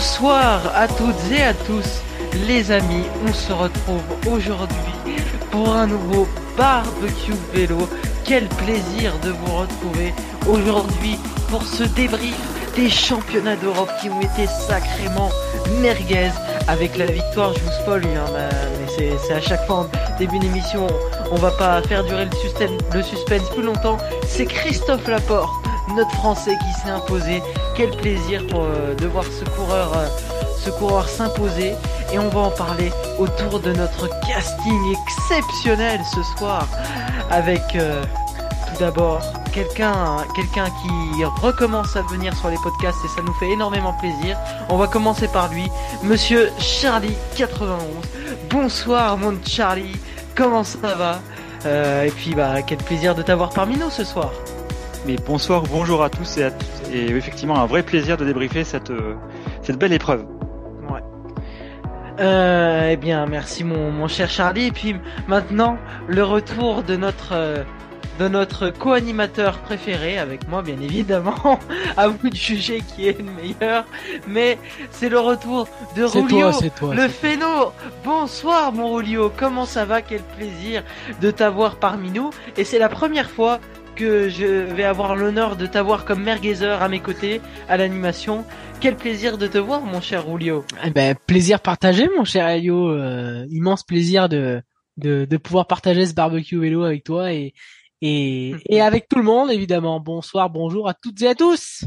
Bonsoir à toutes et à tous, les amis. On se retrouve aujourd'hui pour un nouveau barbecue vélo. Quel plaisir de vous retrouver aujourd'hui pour ce débrief des championnats d'Europe qui ont été sacrément merguez avec la victoire. Je vous spoil, hein, mais c'est à chaque fois en début d'émission. On va pas faire durer le suspense, le suspense plus longtemps. C'est Christophe Laporte, notre Français, qui s'est imposé. Quel plaisir pour, euh, de voir ce coureur, euh, ce coureur s'imposer. Et on va en parler autour de notre casting exceptionnel ce soir avec euh, tout d'abord quelqu'un qui recommence à venir sur les podcasts et ça nous fait énormément plaisir. On va commencer par lui, monsieur Charlie 91. Bonsoir mon Charlie, comment ça va? Et puis bah quel plaisir de t'avoir parmi nous ce soir. Mais bonsoir, bonjour à tous et à toutes. Et effectivement un vrai plaisir de débriefer cette, euh, cette belle épreuve. Ouais. Euh, eh bien merci mon, mon cher Charlie. Et puis maintenant le retour de notre... Euh, de notre co-animateur préféré, avec moi bien évidemment, à vous de juger qui est le meilleur, mais c'est le retour de Rulio, le phéno. Bonsoir mon Rulio, comment ça va? Quel plaisir de t'avoir parmi nous, et c'est la première fois que je vais avoir l'honneur de t'avoir comme merguezer à mes côtés à l'animation. Quel plaisir de te voir mon cher Rulio. Eh ben, plaisir partagé mon cher Elio, euh, immense plaisir de, de, de pouvoir partager ce barbecue vélo avec toi et, et, et avec tout le monde évidemment. Bonsoir, bonjour à toutes et à tous.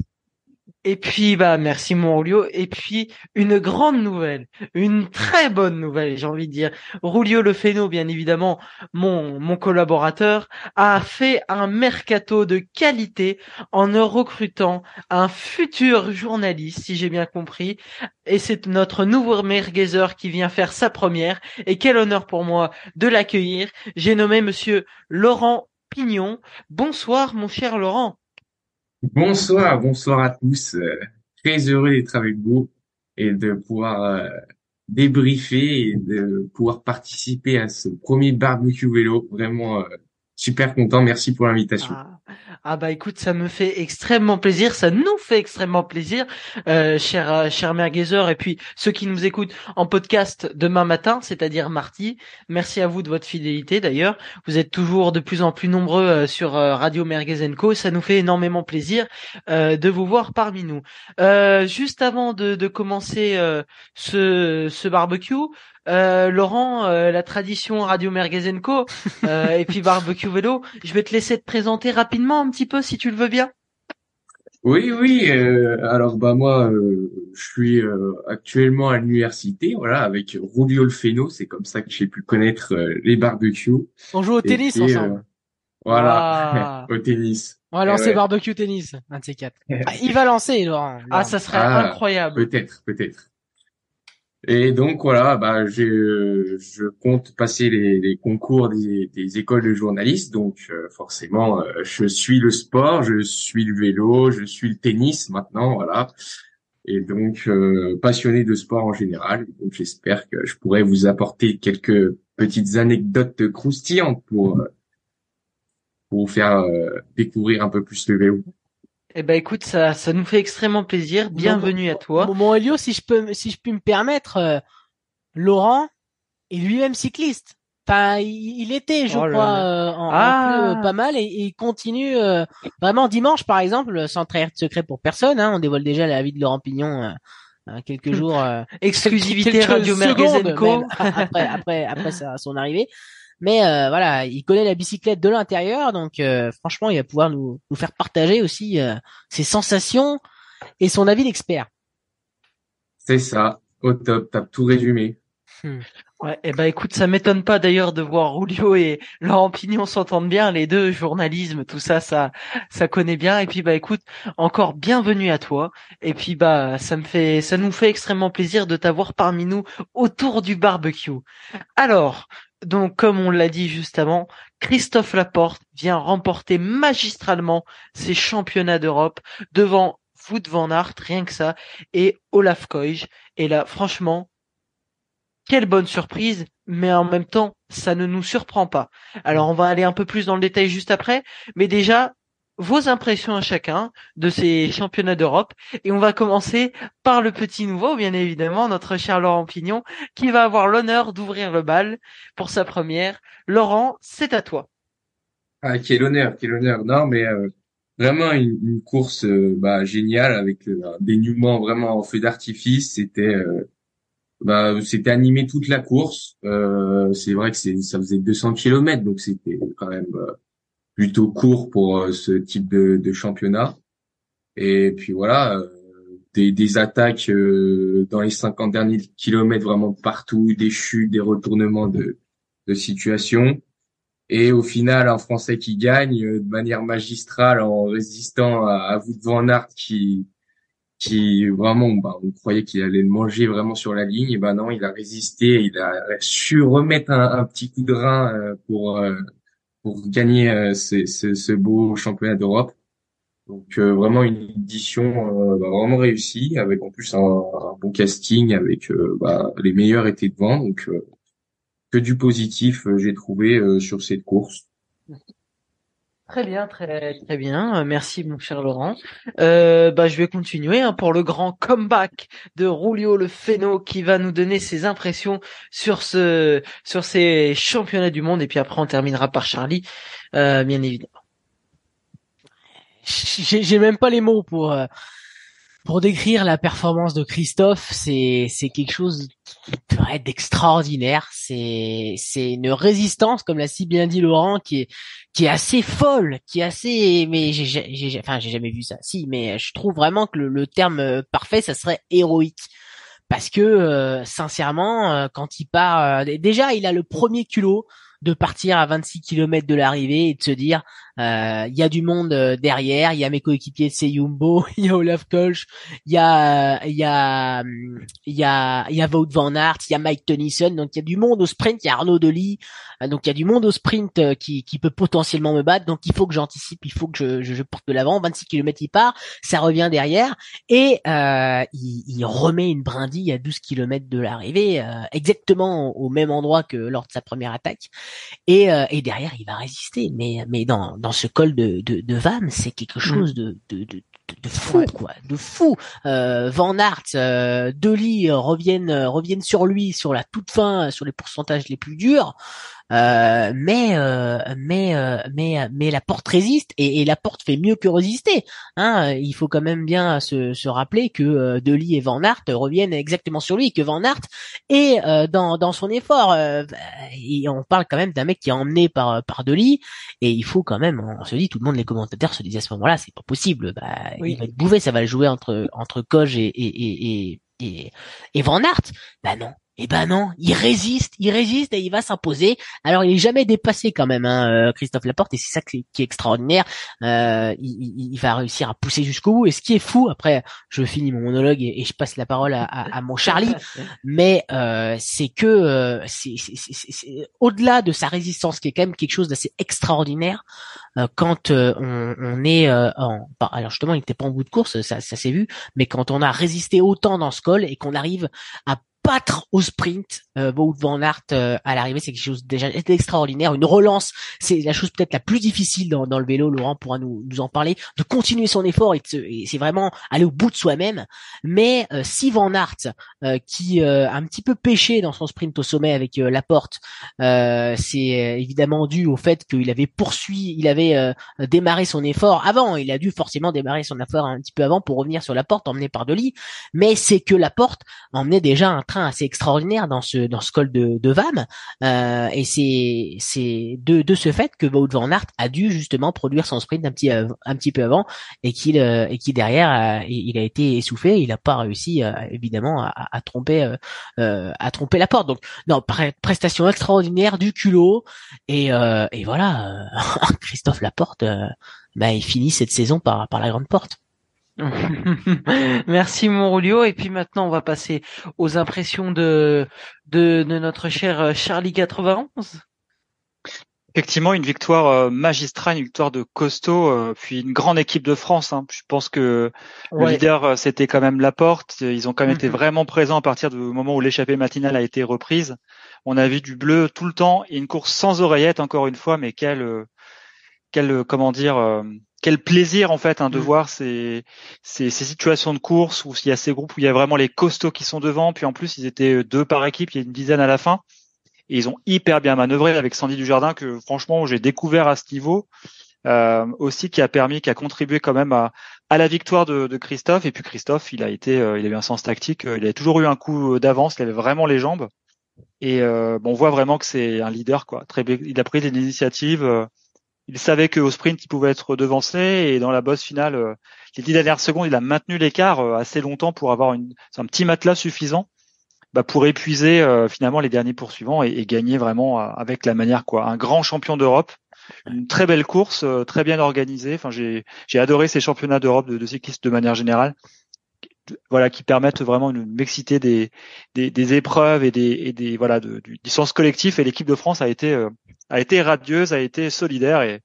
Et puis bah merci mon Rulio. Et puis une grande nouvelle, une très bonne nouvelle, j'ai envie de dire. Rulio Le Féno, bien évidemment, mon mon collaborateur, a fait un mercato de qualité en recrutant un futur journaliste, si j'ai bien compris. Et c'est notre nouveau merguezer qui vient faire sa première. Et quel honneur pour moi de l'accueillir. J'ai nommé Monsieur Laurent Pignon. Bonsoir, mon cher Laurent. Bonsoir, bonsoir à tous. Euh, très heureux d'être avec vous et de pouvoir euh, débriefer et de pouvoir participer à ce premier barbecue vélo. Vraiment euh, super content. Merci pour l'invitation. Ah. Ah bah écoute, ça me fait extrêmement plaisir, ça nous fait extrêmement plaisir, euh, cher euh, cher et puis ceux qui nous écoutent en podcast demain matin, c'est-à-dire mardi. Merci à vous de votre fidélité d'ailleurs. Vous êtes toujours de plus en plus nombreux euh, sur euh, Radio Merguez Ça nous fait énormément plaisir de vous voir parmi nous. juste avant de, commencer ce, ce barbecue, euh, Laurent, euh, la tradition Radio Merguezenco euh, et puis Barbecue Vélo, je vais te laisser te présenter rapidement un petit peu si tu le veux bien. Oui, oui. alors bah moi, je suis actuellement à l'université, voilà, avec Rubio Feno. C'est comme ça que j'ai pu connaître les barbecues. On joue au tennis ensemble. Voilà, au tennis. On va lancer barbecue tennis, un de ces quatre. Ah, il va lancer, Laurent. Ah, ça serait ah, incroyable. Peut-être, peut-être. Et donc voilà, bah je, je compte passer les, les concours des, des, écoles de journalistes, donc euh, forcément euh, je suis le sport, je suis le vélo, je suis le tennis maintenant, voilà. Et donc euh, passionné de sport en général. Donc j'espère que je pourrai vous apporter quelques petites anecdotes croustillantes pour pour vous faire découvrir un peu plus le vélo. Eh ben écoute, ça, ça nous fait extrêmement plaisir. Bienvenue à toi. Bon, Elio, si je peux, si je puis me permettre, euh, Laurent est lui-même cycliste. Enfin, il, était, je oh crois, euh, en, ah. pas mal et, il continue euh, vraiment dimanche, par exemple, sans trahir de secret pour personne. Hein, on dévoile déjà la vie de Laurent Pignon. quelques jours exclusivité Radio Merguez après après après son arrivée mais euh, voilà, il connaît la bicyclette de l'intérieur, donc euh, franchement, il va pouvoir nous, nous faire partager aussi euh, ses sensations et son avis d'expert. C'est ça, au top, t'as tout résumé. Hmm. Ouais, et eh ben écoute, ça m'étonne pas d'ailleurs de voir Rulio et Laurent Pignon s'entendent bien, les deux, journalisme, tout ça, ça, ça connaît bien. Et puis bah écoute, encore bienvenue à toi. Et puis bah ça me fait, ça nous fait extrêmement plaisir de t'avoir parmi nous autour du barbecue. Alors, donc, comme on l'a dit juste avant, Christophe Laporte vient remporter magistralement ses championnats d'Europe devant Wout van Aert, rien que ça, et Olaf Koij. Et là, franchement, quelle bonne surprise, mais en même temps, ça ne nous surprend pas. Alors, on va aller un peu plus dans le détail juste après, mais déjà, vos impressions à chacun de ces championnats d'Europe. Et on va commencer par le petit nouveau, bien évidemment, notre cher Laurent Pignon, qui va avoir l'honneur d'ouvrir le bal pour sa première. Laurent, c'est à toi. Ah, quel honneur, quel honneur. Non, mais euh, vraiment une, course euh, bah, géniale avec euh, un dénouement vraiment en feu d'artifice. C'était bah, c'était animé toute la course. c'est vrai que c'est ça faisait 200 km, donc c'était quand même plutôt court pour euh, ce type de, de, championnat. Et puis voilà, euh, des, des attaques euh, dans les 50 derniers kilomètres vraiment partout, des chutes, des retournements de, de situation. Et au final, un Français qui gagne de manière magistrale en résistant à, à Wout van Aert qui qui vraiment, bah, on croyait qu'il allait le manger vraiment sur la ligne. Et ben non, il a résisté, il a su remettre un, un petit coup de rein pour pour gagner euh, ce, ce, beau championnat d'Europe. Donc euh, vraiment une édition euh, bah, vraiment réussie, avec en plus un, bon casting, avec bah, les meilleurs étaient devant, donc que du positif j'ai trouvé sur cette course. Très bien, très très bien. Euh, merci mon cher Laurent. Euh, bah je vais continuer hein, pour le grand comeback de Rulio le Féno qui va nous donner ses impressions sur ce sur ces championnats du monde et puis après on terminera par Charlie, euh, bien évidemment. J'ai même pas les mots pour euh, pour décrire la performance de Christophe, c'est c'est quelque chose d'extraordinaire. C'est c'est une résistance, comme l'a si bien dit Laurent, qui est qui est assez folle, qui est assez. Mais j'ai enfin j'ai jamais vu ça. Si, mais je trouve vraiment que le, terme parfait, ça serait héroïque. Parce que euh, sincèrement, euh, quand il part, euh, déjà il a le premier culot de partir à 26 km de l'arrivée et de se dire euh, il y a du monde euh, derrière, il y a mes coéquipiers de Seyumbo, il y a Olaf Kolsch, il y a il y a il y a il y a Wout van Aert, il y a Mike Tennyson, donc il y a du monde au sprint, il y a Arnaud Delis, euh, donc il y a du monde au sprint qui, qui peut potentiellement me battre, donc il faut que j'anticipe, il faut que je, je, porte de l'avant, 26 km il part, ça revient derrière et euh, il, il, remet une brindille à 12 km de l'arrivée, exactement au même endroit que lors de sa première attaque et, et derrière il va résister, mais mais dans dans ce col de, de, de Vam, c'est quelque mm. chose de, de, de, de fou, quoi, de fou. Euh, Van Aert, euh, Deli reviennent, reviennent sur lui sur la toute fin, sur les pourcentages les plus durs. Euh, mais euh, mais euh, mais mais la porte résiste et, et, la porte fait mieux que résister. Hein, il faut quand même bien se, se rappeler que euh, Deli et Van Aert reviennent exactement sur lui, que Van Aert est dans dans son effort. et on parle quand même d'un mec qui est emmené par par Deli et il faut quand même, on se dit, tout le monde les commentateurs se disent à ce moment-là, c'est pas possible. Bah, Il va être bouffé, ça va le jouer entre entre Koj et et, et, et, et Van Aert. Bah non, eh ben non, il résiste, il résiste et il va s'imposer. Alors il est jamais dépassé quand même, hein, euh, Christophe Laporte, et c'est ça qui est, extraordinaire. Euh, il, va réussir à pousser jusqu'au bout. Et ce qui est fou, après, je finis mon monologue et, je passe la parole à, mon Charlie, mais euh, c'est que c'est au-delà de sa résistance, qui est quand même quelque chose d'assez extraordinaire. quand on, est en, alors justement, il n'était pas en bout de course, ça, ça s'est vu, mais quand on a résisté autant dans ce col et qu'on arrive à battre au sprint euh, van Aert euh, à l'arrivée, c'est quelque chose déjà d'extraordinaire. Une relance, c'est la chose peut-être la plus difficile dans, dans, le vélo. Laurent pourra nous, nous en parler. De continuer son effort et, c'est vraiment aller au bout de soi-même. Mais euh, si Van Aert, euh, qui euh, a un petit peu pêché dans son sprint au sommet avec la porte, c'est évidemment dû au fait qu'il avait poursuivi, il avait démarré son effort avant. Il a dû forcément démarrer son effort un petit peu avant pour revenir sur la porte emmené par Deli. Mais c'est que la porte emmenait déjà un assez extraordinaire dans ce dans ce col de, de Vam. Euh, et c'est c'est de de ce fait que Wout van Aert a dû justement produire son sprint un petit un petit peu avant et qu'il euh, et qui derrière il a été essoufflé. Il a pas réussi euh, évidemment à, à tromper à tromper la porte. Donc non prestation extraordinaire du culot. Et et voilà Christophe Laporte bah, il finit cette saison par par la grande porte Merci Monrolio. Et puis maintenant, on va passer aux impressions de, de, notre cher euh, Charlie 91. Effectivement, une victoire euh, magistrale, une victoire de costaud, euh, puis une grande équipe de France. Hein. Je pense que le leader, c'était quand même Laporte. Ils ont quand même été mhm. vraiment présents à partir du moment où l'échappée matinale a été reprise. On a vu du bleu tout le temps et une course sans oreillette, encore une fois, mais quelle, quelle comment dire, quel plaisir en fait hein, de mm. voir ces, ces, ces, situations de course où il y a ces groupes où il y a vraiment les costauds qui sont devant, puis en plus ils étaient deux par équipe, il y a une dizaine à la fin, et ils ont hyper bien manœuvré avec Sandy Dujardin que franchement j'ai découvert à ce niveau euh, aussi qui a permis, qui a contribué quand même à, à la victoire de, de, Christophe. Et puis Christophe, il a été, euh, il a eu un sens tactique, euh, il a toujours eu un coup d'avance, il avait vraiment les jambes. Et euh, bon, on voit vraiment que c'est un leader, quoi. Très, il a pris des initiatives. Euh, il savait qu'au sprint, il pouvait être devancé et dans la bosse finale, euh, les dix dernières secondes, il a maintenu l'écart assez longtemps pour avoir un petit matelas suffisant bah, pour épuiser finalement les derniers poursuivants et, gagner vraiment avec la manière quoi. Un grand champion d'Europe, une très belle course, très bien organisée. Enfin, j'ai j'ai adoré ces championnats d'Europe de, de cyclistes de manière générale voilà qui permettent vraiment une mixité des, des, épreuves et des, et des voilà du, sens collectif. Et l'équipe de France a été euh, a été radieuse a été solidaire et,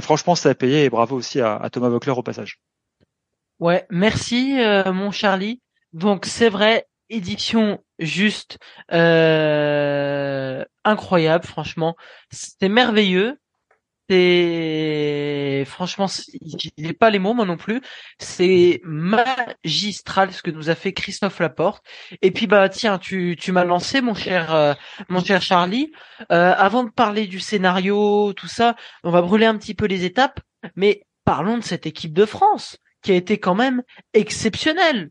franchement ça a payé et bravo aussi à, à Thomas Vockler au passage. Ouais merci euh, mon Charlie. Donc c'est vrai édition juste euh, incroyable franchement. C'était merveilleux c'est franchement, il n'est pas les mots moi non plus. C'est magistral ce que nous a fait Christophe Laporte. Et puis bah tiens, tu tu m'as lancé mon cher euh, mon cher Charlie. Euh, avant de parler du scénario, tout ça, on va brûler un petit peu les étapes. Mais parlons de cette équipe de France qui a été quand même exceptionnelle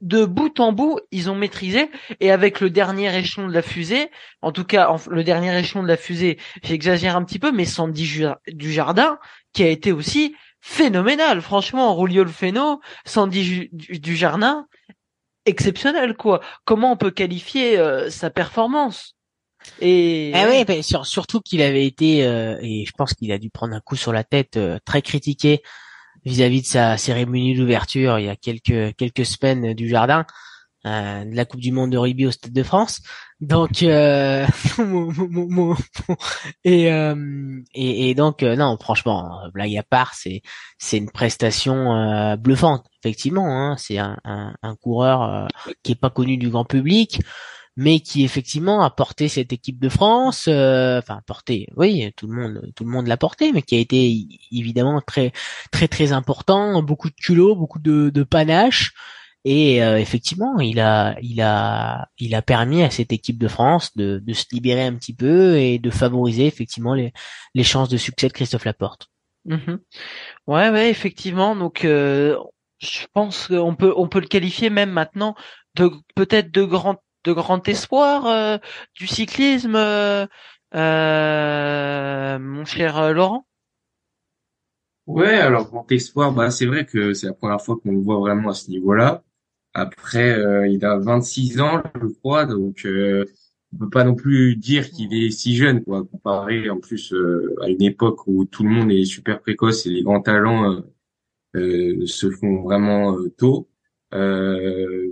de bout en bout, ils ont maîtrisé. Et avec le dernier échelon de la fusée, en tout cas, le dernier échelon de la fusée, j'exagère un petit peu, mais Sandy du Jardin, qui a été aussi phénoménal. Franchement, Rulio Feno, Sandy du Jardin, exceptionnel, quoi. Comment on peut qualifier euh, sa performance? Et ah oui, surtout qu'il avait été euh, et je pense qu'il a dû prendre un coup sur la tête euh, très critiqué vis-à-vis de sa cérémonie d'ouverture il y a quelques quelques semaines du jardin euh, de la Coupe du Monde de rugby au Stade de France. Donc euh, et, euh, et, donc euh, non franchement blague à part c'est c'est une prestation euh, bluffante effectivement hein, c'est un, un, un, coureur qui est pas connu du grand public mais qui effectivement a porté cette équipe de France, euh, enfin porté, oui, tout le monde, tout le monde l'a porté, mais qui a été évidemment très, très, très important, beaucoup de culot, beaucoup de, de panache, et euh, effectivement, il a, il a, il a permis à cette équipe de France de, de se libérer un petit peu et de favoriser effectivement les, les chances de succès de Christophe Laporte. Mmh ouais, ouais, effectivement. Donc, euh, je pense qu'on peut, on peut le qualifier même maintenant de peut-être de grand de grand espoir euh, du cyclisme, euh, euh, mon cher Laurent? Ouais, alors grand espoir, bah c'est vrai que c'est la première fois qu'on le voit vraiment à ce niveau-là. Après, il a 26 ans, je crois, donc euh, on peut pas non plus dire qu'il est si jeune, quoi, comparé en plus à une époque où tout le monde est super précoce et les grands talents se font vraiment tôt. Euh,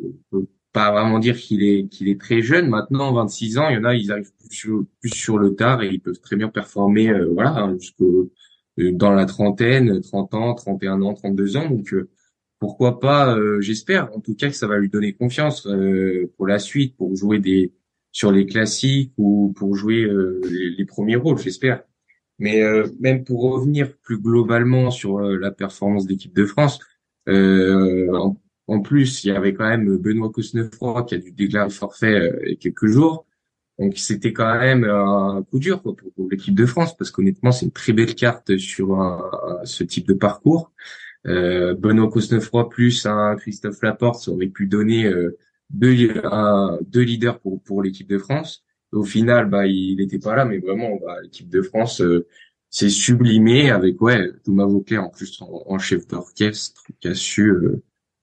pas vraiment dire qu'il est qu'il est très jeune. Maintenant, 26 ans, il y en a, ils arrivent plus sur, plus sur le tard et ils peuvent très bien performer, euh, voilà, hein, jusqu'au euh, dans la trentaine, 30 ans, 31 ans, 32 ans. Donc euh, pourquoi pas J'espère, en tout cas, que ça va lui donner confiance pour la suite, pour jouer des sur les classiques ou pour jouer les, les, premiers rôles. J'espère. Mais même pour revenir plus globalement sur la performance d'équipe de France, euh, plus, il y avait quand même Benoît Cosnefroy qui a dû déclarer forfait euh, quelques jours. Donc c'était quand même un coup dur pour, l'équipe de France parce qu'honnêtement c'est une très belle carte sur ce type de parcours. Euh, Benoît Cosnefroy plus un Christophe Laporte ça aurait pu donner euh, deux, deux leaders pour, pour l'équipe de France. Au final, bah il n'était pas là, mais vraiment bah, l'équipe de France euh, s'est sublimée avec ouais Thomas Vauclair en plus en, chef d'orchestre qui a su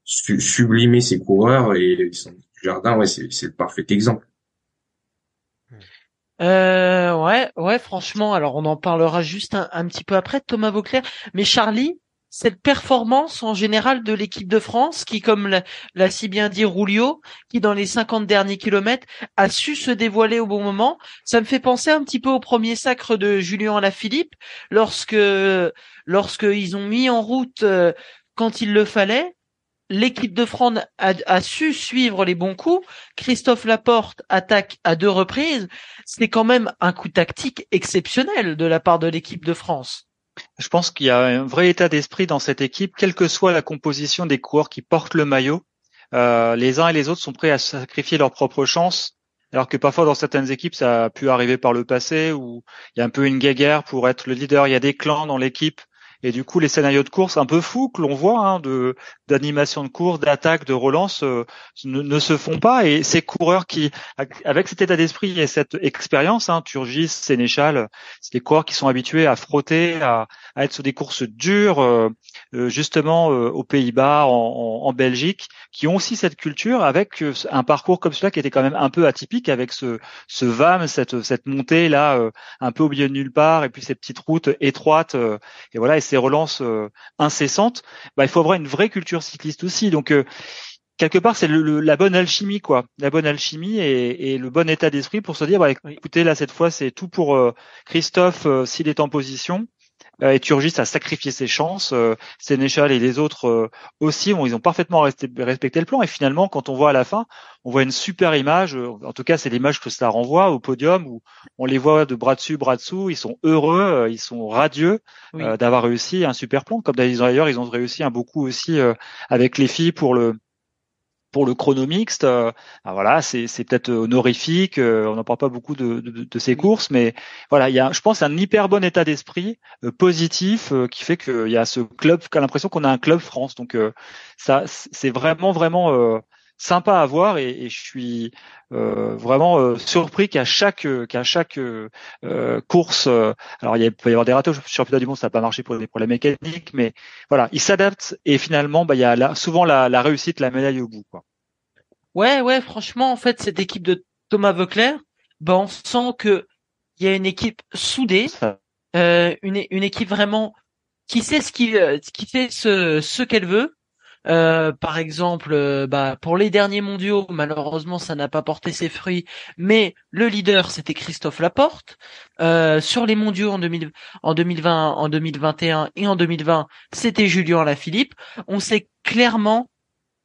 sublimer ses coureurs et son jardin, ouais, c'est, le parfait exemple. Euh, ouais, ouais, franchement, alors on en parlera juste un, petit peu après, Thomas Vauclair. Mais Charlie, cette performance en général de l'équipe de France, qui, comme l'a, si bien dit Roulio, qui dans les 50 derniers kilomètres a su se dévoiler au bon moment, ça me fait penser un petit peu au premier sacre de Julien Alaphilippe, lorsque, lorsque ils ont mis en route euh, quand il le fallait, l'équipe de France a, su suivre les bons coups. Christophe Laporte attaque à deux reprises. C'est quand même un coup tactique exceptionnel de la part de l'équipe de France. Je pense qu'il y a un vrai état d'esprit dans cette équipe, quelle que soit la composition des coureurs qui portent le maillot. Euh, les uns et les autres sont prêts à sacrifier leur propre chance, alors que parfois dans certaines équipes ça a pu arriver par le passé où il y a un peu une guéguerre pour être le leader. Il y a des clans dans l'équipe et du coup, les scénarios de course un peu fous que l'on voit, hein, de d'animation de course, d'attaque, de relance, euh, ne, se font pas. Et ces coureurs qui, avec cet état d'esprit et cette expérience, hein, Turgis, Sénéchal, c'est des coureurs qui sont habitués à frotter, à, être sur des courses dures, euh, euh, justement aux Pays-Bas, en, Belgique, qui ont aussi cette culture avec un parcours comme cela qui était quand même un peu atypique, avec ce, VAM, cette, montée là, un peu au milieu de nulle part, et puis ces petites routes étroites. et voilà ces relances incessantes, bah, il faut avoir une vraie culture cycliste aussi. Donc euh, quelque part, c'est la bonne alchimie, quoi, la bonne alchimie et, le bon état d'esprit pour se dire, bah, écoutez, là cette fois, c'est tout pour euh, Christophe s'il est en position. Euh, et Turgis a sacrifié ses chances. Euh, Sénéchal et les autres euh, aussi, ils ont parfaitement respecté le plan. Et finalement, quand on voit à la fin, on voit une super image. En tout cas, c'est l'image que ça renvoie au podium où on les voit de bras dessus, bras dessous. Ils sont heureux, ils sont radieux d'avoir réussi un super plan. Comme d'ailleurs, ils ont réussi un beaucoup aussi avec les filles pour le pour le chrono mixte, euh, ah, voilà, c'est peut-être honorifique. Euh, on n'en parle pas beaucoup de, de, de, ces courses, mais voilà, il y a, je pense, un hyper bon état d'esprit euh, positif qui fait qu'il y a ce club, a l'impression qu'on a un club France. Donc ça, c'est vraiment vraiment sympa à voir et, et je suis euh, vraiment euh, surpris qu'à chaque qu'à chaque euh, course, alors il, peut y avoir des ratés au championnat du monde, ça n'a pas marché pour des problèmes mécaniques, mais voilà, il s'adapte et finalement, bah, il y a souvent la, la, réussite, la médaille au bout. Quoi. Ouais, ouais, franchement, en fait, cette équipe de Thomas Veuclair, bah, on sent que il y a une équipe soudée, une, une équipe vraiment qui sait ce qui, qui fait ce, ce qu'elle veut euh, par exemple, euh, bah, pour les derniers mondiaux, malheureusement, ça n'a pas porté ses fruits, mais le leader, c'était Christophe Laporte. Euh, sur les mondiaux en, 2000, en 2020, en 2021 et en 2020, c'était Julien Lafilippe. On sait clairement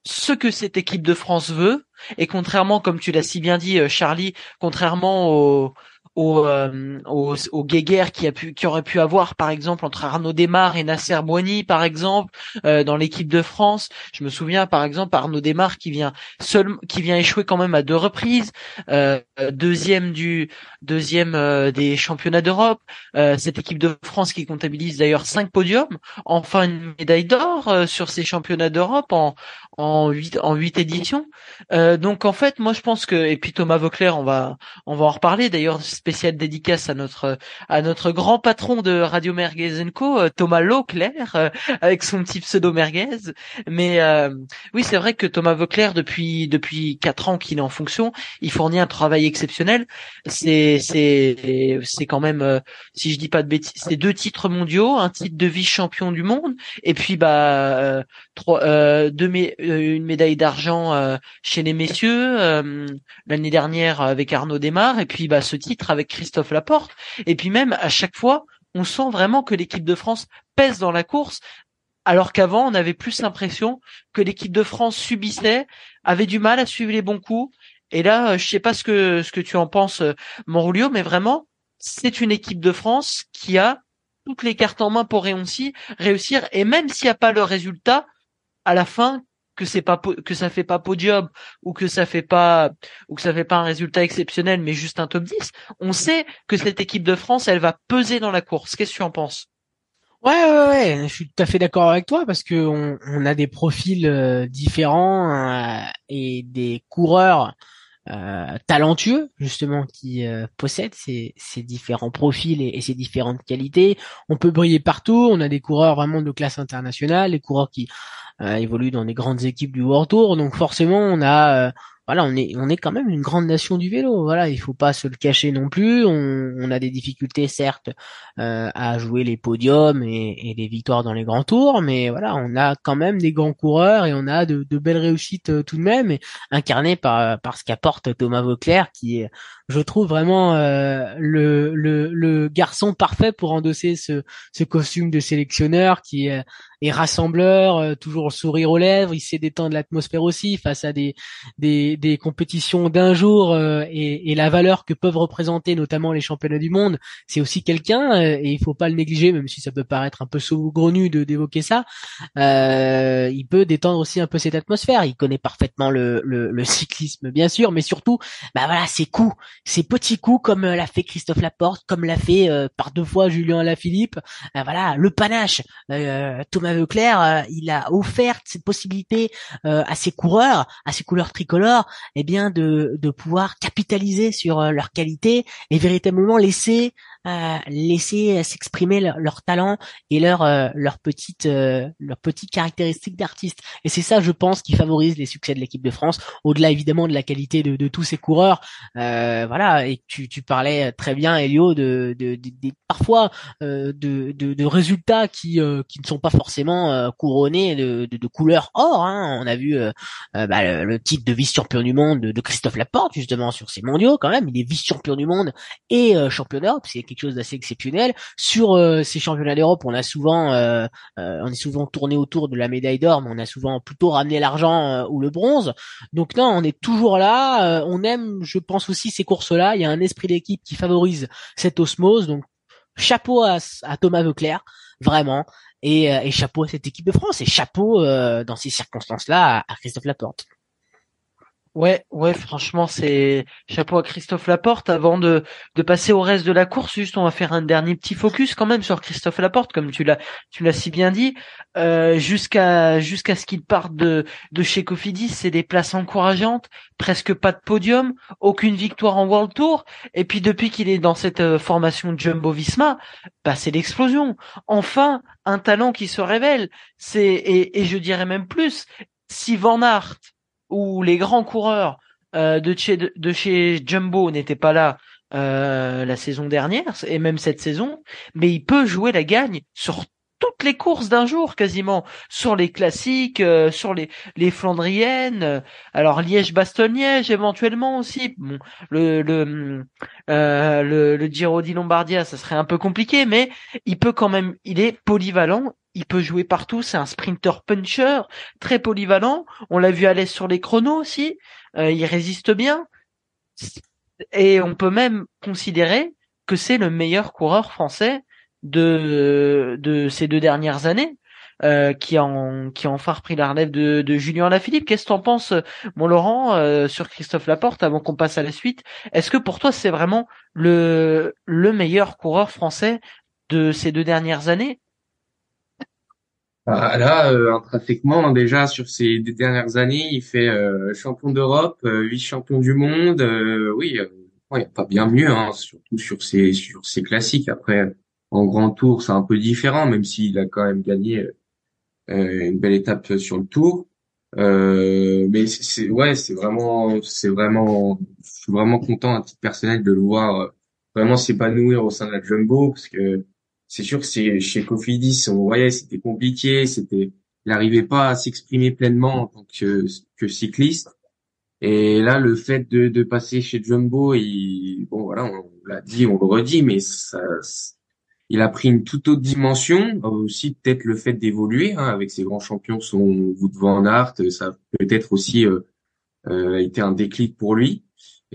ce que cette équipe de France veut, et contrairement, comme tu l'as si bien dit, Charlie, contrairement au au, euh, au, au guéguerre qui a pu qui aurait pu avoir par exemple entre Arnaud Desmar et Nasser Boigny par exemple euh, dans l'équipe de France. Je me souviens par exemple Arnaud Desmar qui vient seul qui vient échouer quand même à deux reprises. Euh, deuxième du deuxième euh, des championnats d'Europe euh, cette équipe de France qui comptabilise d'ailleurs cinq podiums enfin une médaille d'or sur ces championnats d'Europe en en huit en huit éditions donc en fait moi je pense que et puis Thomas Vauclair on va on va en reparler d'ailleurs spéciale dédicace à notre à notre grand patron de Radio Merguez Co, euh, Thomas euh, avec son petit pseudo Merguez. Mais euh, oui, c'est vrai que Thomas Vauclair, depuis depuis quatre ans qu'il est en fonction, il fournit un travail exceptionnel. C'est c'est c'est quand même, si je dis pas de bêtises, c'est deux titres mondiaux, un titre de vice champion du monde, et puis bah trois deux une médaille d'argent chez les messieurs l'année dernière avec Arnaud Desmar, et puis bah ce titre avec Christophe Laporte. Et puis même à chaque fois, on sent vraiment que l'équipe de France pèse dans la course, alors qu'avant on avait plus l'impression que l'équipe de France subissait, avait du mal à suivre les bons coups. Et là, euh, je sais pas ce que ce que tu en penses, euh, Monroulio, mais vraiment, c'est une équipe de France qui a toutes les cartes en main pour réussir. Et même s'il n'y a pas le résultat, à la fin, que c'est pas que ça fait pas podium ou que ça fait pas ou que ça fait pas un résultat exceptionnel mais juste un top 10, on sait que cette équipe de France, elle va peser dans la course. Qu'est-ce que tu en penses? Ouais, ouais, ouais, je suis tout à fait d'accord avec toi parce que on, on a des profils euh, différents et des coureurs euh, talentueux justement qui possèdent ces, ces, différents profils et, ces différentes qualités. On peut briller partout. On a des coureurs vraiment de classe internationale, des coureurs qui euh, évolue dans des grandes équipes du World Tour, donc forcément on a euh, voilà, on est on est quand même une grande nation du vélo. Voilà, il faut pas se le cacher non plus. On, a des difficultés certes euh, à jouer les podiums et, et, les victoires dans les grands tours, mais voilà, on a quand même des grands coureurs et on a de, belles réussites euh, tout de même, incarnées par par ce qu'apporte Thomas Vauclair, qui est, je trouve vraiment euh, le, le, le garçon parfait pour endosser ce ce costume de sélectionneur qui est est rassembleur, toujours le sourire aux lèvres. Il sait détendre l'atmosphère aussi face à des des, des compétitions d'un jour et, et, la valeur que peuvent représenter notamment les championnats du monde. C'est aussi quelqu'un et il faut pas le négliger, même si ça peut paraître un peu saugrenu de d'évoquer ça. il peut détendre aussi un peu cette atmosphère. Il connaît parfaitement le, le, le cyclisme, bien sûr, mais surtout, bah voilà, ses coups, ses petits coups comme l'a fait Christophe Laporte, comme l'a fait par deux fois Julien Alaphilippe. Euh, voilà, le panache. Euh, Thomas Veuclair, euh, il a offert cette possibilité à ses coureurs, à ses couleurs tricolores, eh bien de, de pouvoir capitaliser sur leur qualité et véritablement laisser laisser s'exprimer leur, talent et leur euh, leur petite euh, leur petite caractéristique d'artiste. Et c'est ça, je pense, qui favorise les succès de l'équipe de France, au-delà évidemment de la qualité de, de tous ces coureurs. Euh, voilà, et tu, tu parlais très bien, Elio, de, de, de, parfois de, de, de, résultats qui qui ne sont pas forcément couronnés de, de, couleur or. Hein. On a vu bah, le, titre de vice-champion du monde de, Christophe Laporte justement sur ces mondiaux quand même. Il est vice-champion du monde et champion d'Europe. Chose d'assez exceptionnel. Sur euh, ces championnats d'Europe, on a souvent, euh, euh, on est souvent tourné autour de la médaille d'or, mais on a souvent plutôt ramené l'argent ou le bronze. Donc non, on est toujours là. on aime, je pense aussi ces courses-là. Il y a un esprit d'équipe qui favorise cette osmose. Donc chapeau à, Thomas Veuclair, vraiment. Et, chapeau à cette équipe de France et chapeau dans ces circonstances-là à Christophe Laporte. Ouais, ouais, franchement, c'est chapeau à Christophe Laporte. Avant de, de passer au reste de la course, juste on va faire un dernier petit focus quand même sur Christophe Laporte, comme tu l'as, tu l'as si bien dit. Euh, jusqu'à jusqu'à ce qu'il parte de de chez Cofidis, c'est des places encourageantes, presque pas de podium, aucune victoire en World Tour. Et puis depuis qu'il est dans cette euh, formation Jumbo-Visma, bah c'est l'explosion. Enfin, un talent qui se révèle. C'est et, et je dirais même plus. Si Van Aert où les grands coureurs euh, de, chez, de, chez Jumbo n'étaient pas là euh, la saison dernière et même cette saison, mais il peut jouer la gagne sur toutes les courses d'un jour quasiment, sur les classiques, euh, sur les, les Flandriennes, alors Liège-Bastogne-Liège éventuellement aussi. Bon, le le, le le Giro di Lombardia, ça serait un peu compliqué, mais il peut quand même, il est polyvalent il peut jouer partout, c'est un sprinter puncher, très polyvalent. On l'a vu à l'aise sur les chronos aussi, euh, il résiste bien. Et on peut même considérer que c'est le meilleur coureur français de, ces deux dernières années. Euh, qui en, qui enfin repris la relève de, de Julien Lafilippe. Qu'est-ce que t'en penses, mon Laurent, euh, sur Christophe Laporte avant qu'on passe à la suite? Est-ce que pour toi c'est vraiment le le meilleur coureur français de ces deux dernières années? Ah, là, euh, intrinsèquement, déjà sur ces dernières années, il fait euh, champion d'Europe, vice-champion du monde. Oui, il n'y a pas bien mieux, hein, surtout sur ces sur ces classiques. Après, en grand tour, c'est un peu différent, même s'il a quand même gagné une belle étape sur le tour. mais c'est ouais, c'est vraiment, c'est vraiment, je suis vraiment content à titre personnel de le voir vraiment s'épanouir au sein de la Jumbo, parce que c'est sûr que c'est chez Cofidis, on voyait c'était compliqué, c'était il n'arrivait pas à s'exprimer pleinement en tant que, que cycliste. Et là, le fait de, de passer chez Jumbo, il, bon voilà, on, l'a dit, on le redit, mais ça, il a pris une toute autre dimension. Aussi peut-être le fait d'évoluer hein, avec ses grands champions, son Wout van Aert, ça peut-être aussi euh, euh, été un déclic pour lui.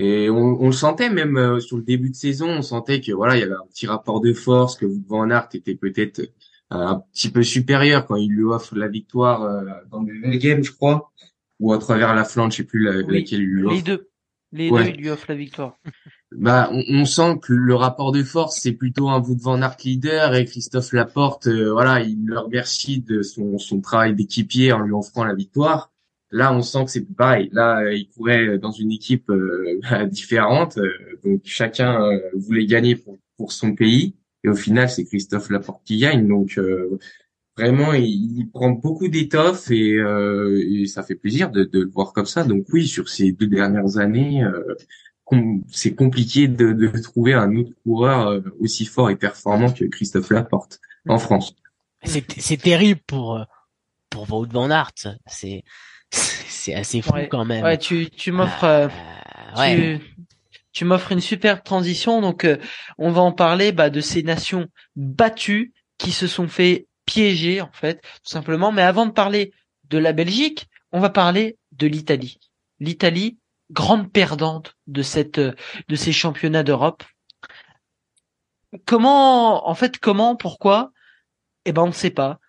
Et on, on, le sentait même euh, sur le début de saison, on sentait que voilà, il y avait un petit rapport de force, que Van Aert était peut-être euh, un petit peu supérieur quand il lui offre la victoire euh, dans le Game, je crois, ou à travers la flanche, je sais plus laquelle il lui offre. Les deux, les deux, il lui offre la victoire. Bah, on, sent que le rapport de force, c'est plutôt un Wout van Aert leader et Christophe Laporte, voilà, il leur remercie de son, son travail d'équipier en lui offrant la victoire. Là, on sent que c'est pareil. Là, il courait dans une équipe euh, différente, euh, donc chacun euh, voulait gagner pour, pour son pays. Et au final, c'est Christophe Laporte qui gagne. Donc vraiment, il, prend beaucoup d'étoffe et, et, ça fait plaisir de, de, le voir comme ça. Donc oui, sur ces deux dernières années, c'est compliqué de, de, trouver un autre coureur aussi fort et performant que Christophe Laporte en France. C'est terrible pour pour Wout van Aert. C'est c'est assez fou quand même. Ouais, tu, tu m'offres, euh, tu, tu m'offres une superbe transition. Donc, euh, on va en parler bah, de ces nations battues qui se sont fait piégés en fait, tout simplement. Mais avant de parler de la Belgique, on va parler de l'Italie. L'Italie, grande perdante de cette de ces championnats d'Europe. Comment, en fait, comment, pourquoi? Eh ben, on ne sait pas.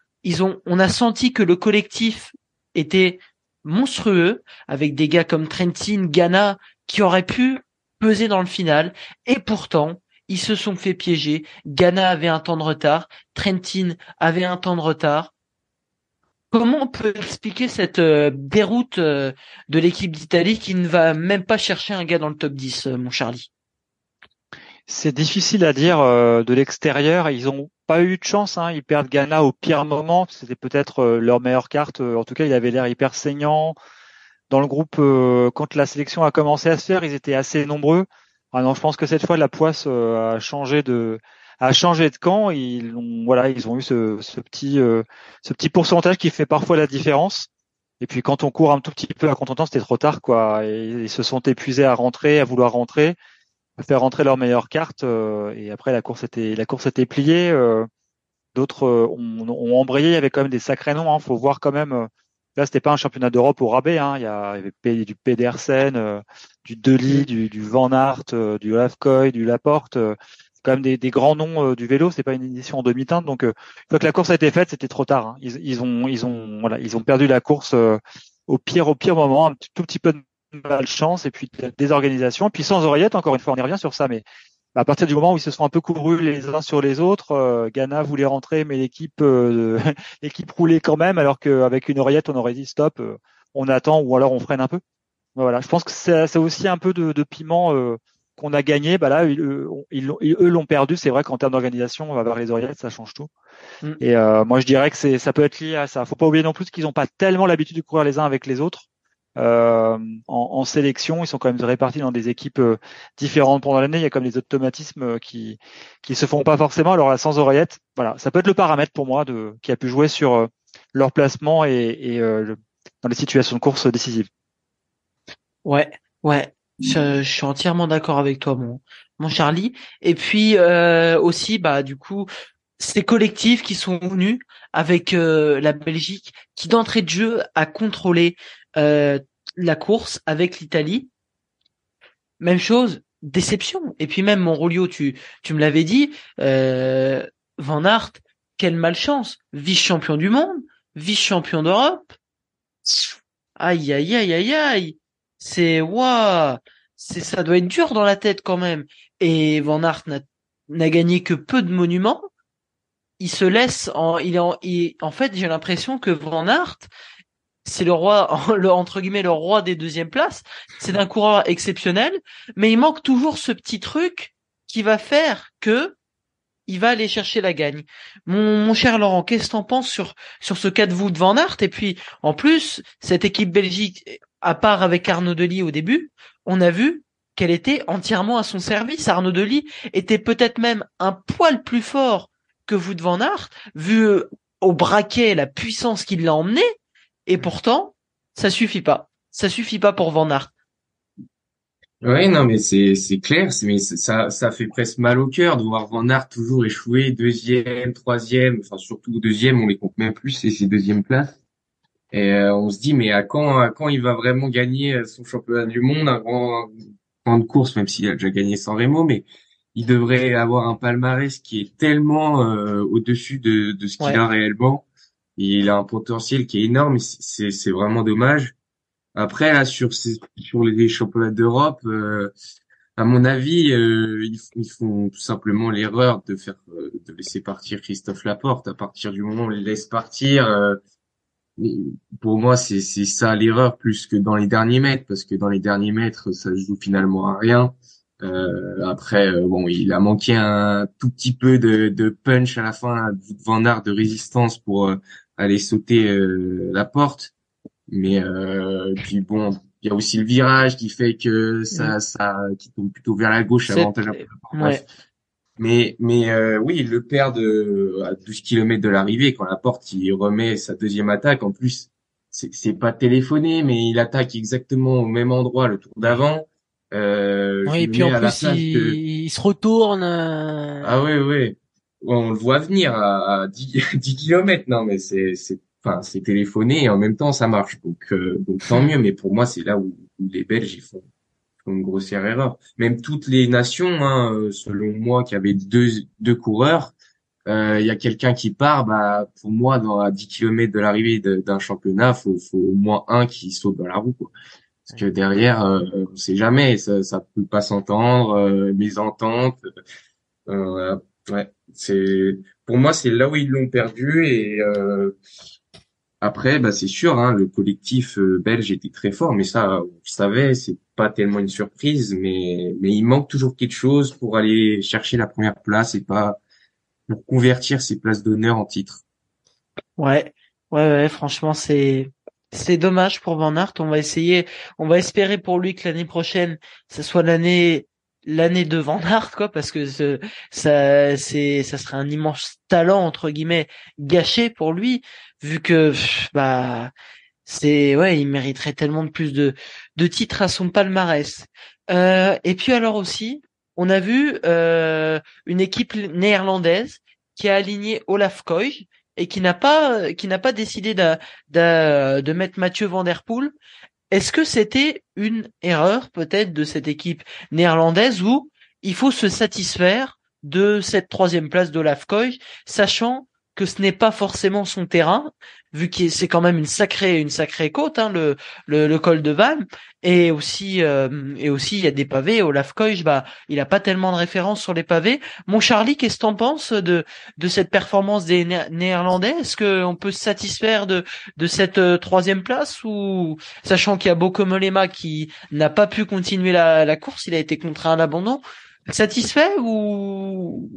On a senti que le collectif était monstrueux avec des gars comme Trentin, Ghana qui auraient pu peser dans le final et pourtant ils se sont fait piéger. Ghana avait un temps de retard, Trentin avait un temps de retard. Comment on peut expliquer cette euh, déroute euh, de l'équipe d'Italie qui ne va même pas chercher un gars dans le top 10, euh, mon Charlie? C'est difficile à dire de l'extérieur. Ils ont pas eu de chance. Hein. Ils perdent Ghana au pire moment. C'était peut-être leur meilleure carte. En tout cas, il avait l'air hyper saignant. Dans le groupe, quand la sélection a commencé à se faire, ils étaient assez nombreux. Ah je pense que cette fois, la poisse a changé de a changé de camp. Ils ont voilà, ils ont eu ce, ce petit euh, ce petit pourcentage qui fait parfois la différence. Et puis quand on court un tout petit peu à contre-temps, c'était trop tard quoi. Et ils se sont épuisés à rentrer, à vouloir rentrer, à faire rentrer leur meilleure carte. Euh, et après la course était la course était pliée. Euh, d'autres ont, ont, embrayé. Il y avait quand même des sacrés noms. Hein. Faut voir quand même. Là, c'était pas un championnat d'Europe au rabais. Hein. Il y avait du Pedersen, du Deli, du, du Van Aert, du Lavkoy, du Laporte quand même des, grands noms euh, du vélo. C'est pas une édition en demi-teinte. Donc, euh, une fois que la course a été faite, c'était trop tard. Hein. Ils, ont, perdu la course euh, au pire, au pire moment, un tout petit peu de malchance et puis de désorganisation. Puis sans oreillette, encore une fois, on y revient sur ça, mais à partir du moment où ils se sont un peu courus les uns sur les autres, Ghana voulait rentrer, mais l'équipe l'équipe roulait quand même, alors qu'avec une oreillette, on aurait dit stop, on attend ou alors on freine un peu. Voilà, je pense que c'est aussi un peu de piment qu'on a gagné, bah là, ils, eux l'ont perdu. C'est vrai qu'en termes d'organisation, on va voir les oreillettes, ça change tout. Mm. Et euh, moi, je dirais que c'est, ça peut être lié à ça. Faut pas oublier non plus qu'ils n'ont pas tellement l'habitude de courir les uns avec les autres. Euh, en, sélection, ils sont quand même répartis dans des équipes euh, différentes pendant l'année. Il y a comme des automatismes qui qui se font pas forcément. Alors là, sans oreillettes, voilà, ça peut être le paramètre pour moi de qui a pu jouer sur leur placement et, et dans les situations de course décisives. Ouais, ouais. Je, suis entièrement d'accord avec toi, mon, mon Charlie. Et puis euh, aussi, bah du coup, ces collectifs qui sont venus avec euh, la Belgique, qui d'entrée de jeu a contrôlé euh, la course avec l'Italie. Même chose, déception. Et puis même Monrolio, tu tu me l'avais dit, Van Aert, quelle malchance, vice-champion du monde, vice-champion d'Europe. Aïe aïe aïe aïe aïe c'est waouh, c'est ça doit être dur dans la tête quand même. Et Van Aert n'a gagné que peu de monuments. Il se laisse en, il est en, en fait, j'ai l'impression que Van Aert, c'est le roi, le, entre guillemets, le roi des deuxièmes places. C'est un coureur exceptionnel, mais il manque toujours ce petit truc qui va faire que il va aller chercher la gagne. Mon, mon cher Laurent, qu'est-ce que t'en penses sur sur ce cas de vous de Van Aert? Et puis, en plus, cette équipe Belgique, à part avec Arnaud Delis au début, on a vu qu'elle était entièrement à son service. Arnaud Delis était peut-être même un poil plus fort que vous de Van Aert, vu euh, au braquet la puissance qui l'a emmené, et pourtant, ça suffit pas. Ça suffit pas pour Van Aert. Oui, non, mais c'est c'est clair, mais ça ça fait presque mal au cœur de voir Van Aert toujours échouer deuxième, troisième, enfin surtout deuxième, on les compte même plus, c'est ses deuxièmes places. Et euh, on se dit, mais à quand, à quand il va vraiment gagner euh, son championnat du monde, un grand, grand de course, même s'il a déjà gagné sans Remo, mais il devrait avoir un palmarès qui est tellement euh, au-dessus de, de ce qu'il a réellement. Il a un potentiel qui est énorme, c'est, c'est vraiment dommage. Après, là, sur, sur les championnats d'Europe, à mon avis, ils, ils, font tout simplement l'erreur de faire, de laisser partir Christophe Laporte. À partir du moment où il laisse partir, pour moi, c'est ça l'erreur plus que dans les derniers mètres, parce que dans les derniers mètres, ça joue finalement à rien. Euh, après, euh, bon, il a manqué un tout petit peu de, de punch à la fin, de Van Aert de résistance pour euh, aller sauter euh, la porte. Mais puis bon, il y a aussi le virage qui fait que ça, ça qui tombe plutôt vers la gauche, avantage un peu. Mais, mais euh, oui, il le perd de, à 12 km de l'arrivée. Quand la porte, il remet sa deuxième attaque. En plus, c'est pas téléphoné, mais il attaque exactement au même endroit le tour d'avant. Euh, oui, et puis en plus, il, se retourne. Euh. Ah oui, oui. on le voit venir à, 10, 10 km. Non, mais c'est, c'est, enfin, c'est téléphoné et en même temps ça marche. Donc, euh, donc tant mieux. Mais pour moi, c'est là où, les Belges ils font, une grossière erreur. Même toutes les nations, hein, euh, selon moi, qui avaient deux, deux coureurs, euh, il y a quelqu'un qui part, bah pour moi, dans à 10 km de l'arrivée d'un championnat, faut, faut au moins un qui saute dans la roue. Quoi. Parce que derrière, euh, on sait jamais, ça, ça peut pas s'entendre, euh, mésentente. Euh, ouais, c'est pour moi c'est là où ils l'ont perdu et euh, après, bah c'est sûr, hein, le collectif euh, belge était très fort, mais ça, vous savez, c'est pas tellement une surprise, mais mais il manque toujours quelque chose pour aller chercher la première place et pas pour convertir ces places d'honneur en titre. Ouais, ouais, ouais, franchement, c'est c'est dommage pour Van Aert. On va essayer, on va espérer pour lui que l'année prochaine, ce soit l'année l'année de Van Aert quoi parce que ça c'est ça serait un immense talent entre guillemets gâché pour lui vu que bah c'est ouais il mériterait tellement de plus de de titres à son palmarès. Euh, et puis alors aussi on a vu euh, une équipe néerlandaise qui a aligné Olaf Koy et qui n'a pas qui n'a pas décidé de, de, mettre Mathieu Van est-ce que c'était une erreur peut-être de cette équipe néerlandaise où il faut se satisfaire de cette troisième place d'Olaf Koy, sachant que ce n'est pas forcément son terrain, vu que c'est quand même une sacrée une sacrée côte, hein, le, le, col de Val, et aussi euh, et aussi il y a des pavés. Olaf Koy, bah il a pas tellement de références sur les pavés. Mon Charlie, qu'est-ce que t'en penses de de cette performance des Néerlandais? Est-ce qu'on peut se satisfaire de de cette euh, troisième place ou sachant qu'il y a Bokomolema qui n'a pas pu continuer la, la course, il a été contraint à l'abandon? Satisfait ou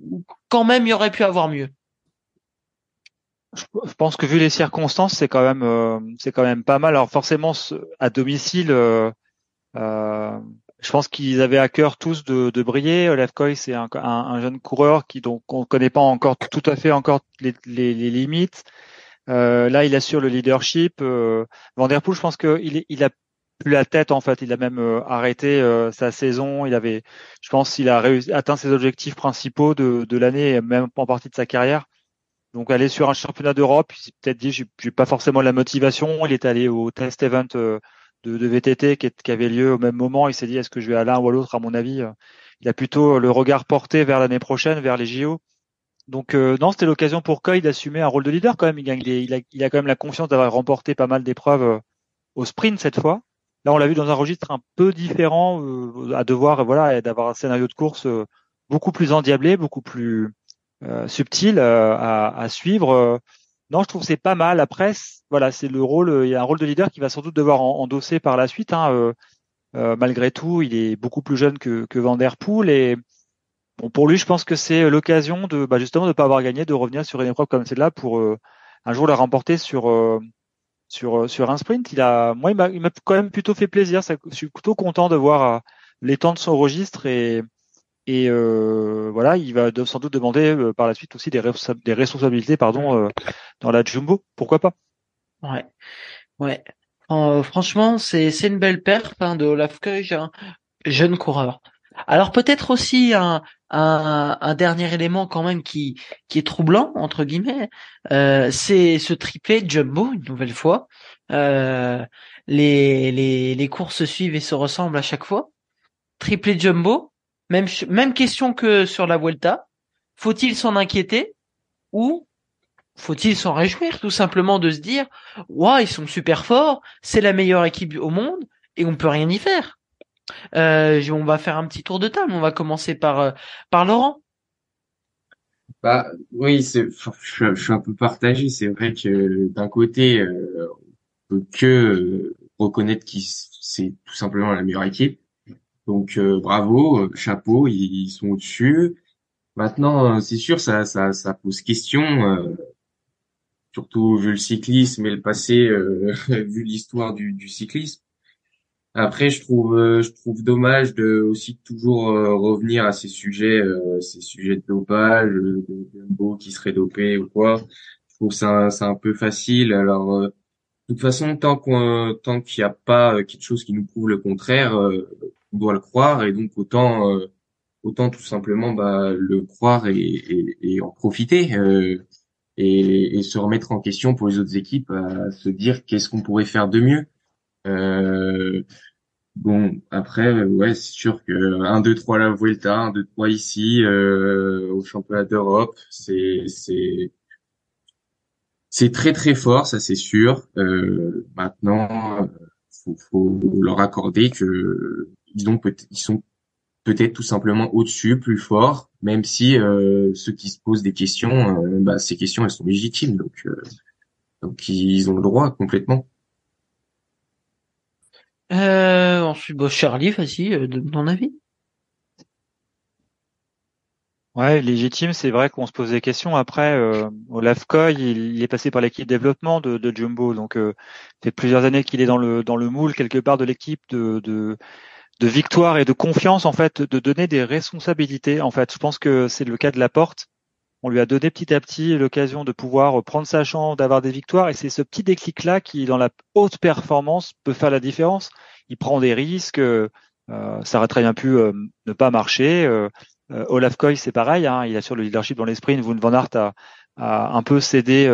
quand même il aurait pu avoir mieux? Je pense que vu les circonstances, c'est quand même euh, c'est quand même pas mal. Alors forcément, à domicile, euh, euh, je pense qu'ils avaient à cœur tous de, de briller. Olaf Koy, c'est un, un, jeune coureur qui donc on connaît pas encore tout à fait encore les, les, les limites. là, il assure le leadership. Van der Poel, je pense qu'il il a plus la tête en fait. Il a même arrêté sa saison. Il avait, je pense, qu'il a réussi, atteint ses objectifs principaux de, de l'année, même en partie de sa carrière. Donc aller sur un championnat d'Europe, il s'est peut-être dit j'ai pas forcément la motivation. Il est allé au test event euh, de, VTT qui, avait lieu au même moment. Il s'est dit est-ce que je vais à l'un ou à l'autre? À mon avis, euh, il a plutôt le regard porté vers l'année prochaine, vers les JO. Donc euh, non, c'était l'occasion pour Coy d'assumer un rôle de leader quand même. Il gagne a, quand même la confiance d'avoir remporté pas mal d'épreuves au sprint cette fois. Là, on l'a vu dans un registre un peu différent, à devoir voilà d'avoir un scénario de course beaucoup plus endiablé, beaucoup plus subtil euh, à, à, suivre. Euh, non, je trouve c'est pas mal. Après, voilà, c'est le rôle. Il y a un rôle de leader qui va sans doute devoir endosser par la suite. Hein, malgré tout, il est beaucoup plus jeune que, que Van Der Poel et bon, pour lui, je pense que c'est l'occasion de bah, justement de pas avoir gagné, de revenir sur une épreuve comme celle-là pour un jour la remporter sur sur sur un sprint. Il a, moi, il m'a quand même plutôt fait plaisir. Je suis plutôt content de voir l'étang de son registre et et euh, voilà, il va sans doute demander euh, par la suite aussi des, responsabilités pardon, euh, dans la jumbo. Pourquoi pas? Ouais, ouais. franchement, c'est une belle perte hein, de Olaf hein, jeune coureur. Alors peut-être aussi un, un, un, dernier élément quand même qui qui est troublant entre guillemets, c'est ce triplé jumbo une nouvelle fois. les les les courses suivent et se ressemblent à chaque fois. Triplé jumbo, même, même question que sur la Vuelta. Faut-il s'en inquiéter ou faut-il s'en réjouir tout simplement de se dire waouh ils sont super forts, c'est la meilleure équipe au monde et on peut rien y faire. Euh, on va faire un petit tour de table. On va commencer par euh, par Laurent. Bah oui, je, suis un peu partagé. C'est vrai que d'un côté, euh, on peut que reconnaître qu'ils c'est tout simplement la meilleure équipe. Donc euh, bravo, euh, chapeau, ils, sont au-dessus. Maintenant, euh, c'est sûr, ça, ça, ça pose question, surtout vu le cyclisme et le passé, vu l'histoire du, du, cyclisme. Après, je trouve, je trouve dommage de aussi toujours revenir à ces sujets, ces sujets de dopage, de, de qui serait dopé ou quoi. Je trouve ça, c'est un peu facile. Alors, de toute façon, tant qu'on, tant qu'il n'y a pas quelque chose qui nous prouve le contraire, on doit le croire et donc autant euh, autant tout simplement bah, le croire et, et, en profiter euh, et, et, se remettre en question pour les autres équipes, à se dire qu'est-ce qu'on pourrait faire de mieux. Euh, bon, après, ouais, c'est sûr que 1, 2, 3 la Vuelta, 1, 2, 3 ici, euh, au championnat d'Europe, c'est c'est c'est très très fort, ça c'est sûr. Euh, maintenant, faut, faut leur accorder que ils ont peut ils sont peut-être tout simplement au-dessus, plus fort, même si euh, ceux qui se posent des questions, euh, bah, ces questions elles sont légitimes, donc euh, donc ils ont le droit complètement. Euh, ensuite, bon, Charlie, vas-y, euh, donne ton avis. Ouais, légitime, c'est vrai qu'on se pose des questions. Après, euh, Olaf Koy, il, est passé par l'équipe développement de, de Jumbo, donc euh, fait plusieurs années qu'il est dans le dans le moule quelque part de l'équipe de, de de victoire et de confiance en fait, de donner des responsabilités. En fait, je pense que c'est le cas de la porte. On lui a donné petit à petit l'occasion de pouvoir prendre sa chance, d'avoir des victoires, et c'est ce petit déclic là qui, dans la haute performance, peut faire la différence. Il prend des risques. Euh, ça aurait très bien pu euh, ne pas marcher. Euh, euh, Olaf Koy, c'est pareil. Hein, il assure le leadership dans les sprints. Wout van a, a un peu cédé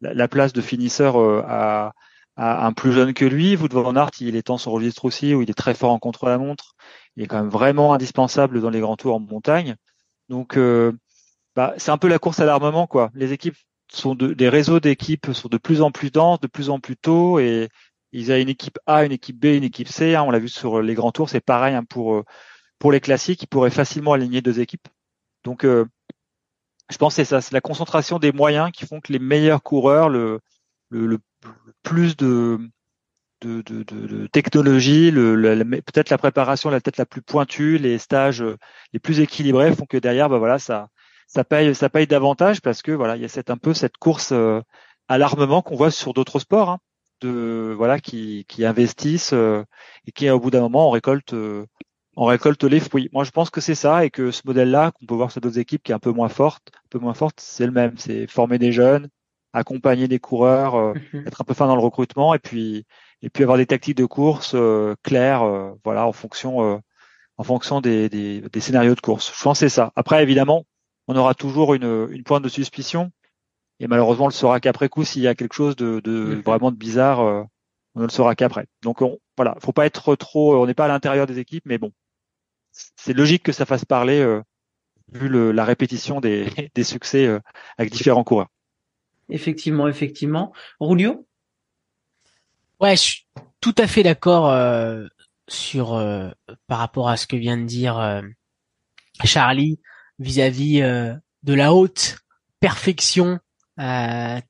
la, place de finisseur à, un plus jeune que lui. Wout van il est en son registre aussi, où il est très fort en contre-la-montre. Il est quand même vraiment indispensable dans les grands tours en montagne. Donc, euh, bah, c'est un peu la course à l'armement, quoi. Les équipes sont de, les réseaux d'équipes sont de plus en plus denses, de plus en plus tôt, et ils ont une équipe A, une équipe B, une équipe C. Hein. on l'a vu sur les grands tours, c'est pareil hein, pour euh, pour les classiques. Ils pourraient facilement aligner deux équipes. Donc, euh, je pense que c'est ça, c'est la concentration des moyens qui font que les meilleurs coureurs, le, le, le plus de, de, de, de technologie, peut-être la préparation la tête la plus pointue, les stages euh, les plus équilibrés font que derrière, bah voilà, ça, ça paye, ça paye davantage parce que voilà, il y a cette un peu cette course euh, à l'armement qu'on voit sur d'autres sports, hein, de voilà, qui, qui investissent euh, et qui au bout d'un moment on récolte, on récolte les fruits. Moi, je pense que c'est ça et que ce modèle-là qu'on peut voir sur d'autres équipes qui est un peu moins forte, un peu moins forte, c'est le même, c'est former des jeunes, accompagner des coureurs, euh, mhm. être un peu fin dans le recrutement et puis et puis avoir des tactiques de course euh, claires, euh, voilà, en fonction en fonction des, des, des, scénarios de course. Je pense c'est ça. Après, évidemment, on aura toujours une, une pointe de suspicion et malheureusement, on le saura qu'après coup s'il y a quelque chose de, de vraiment de bizarre. on ne le saura qu'après. Donc on, voilà, faut pas être trop. On n'est pas à l'intérieur des équipes, mais bon, c'est logique que ça fasse parler vu le, la répétition des, des succès avec différents coureurs. Effectivement, effectivement. Rulio? Ouais, je suis tout à fait d'accord euh, sur euh, par rapport à ce que vient de dire euh, Charlie vis-à-vis de la haute perfection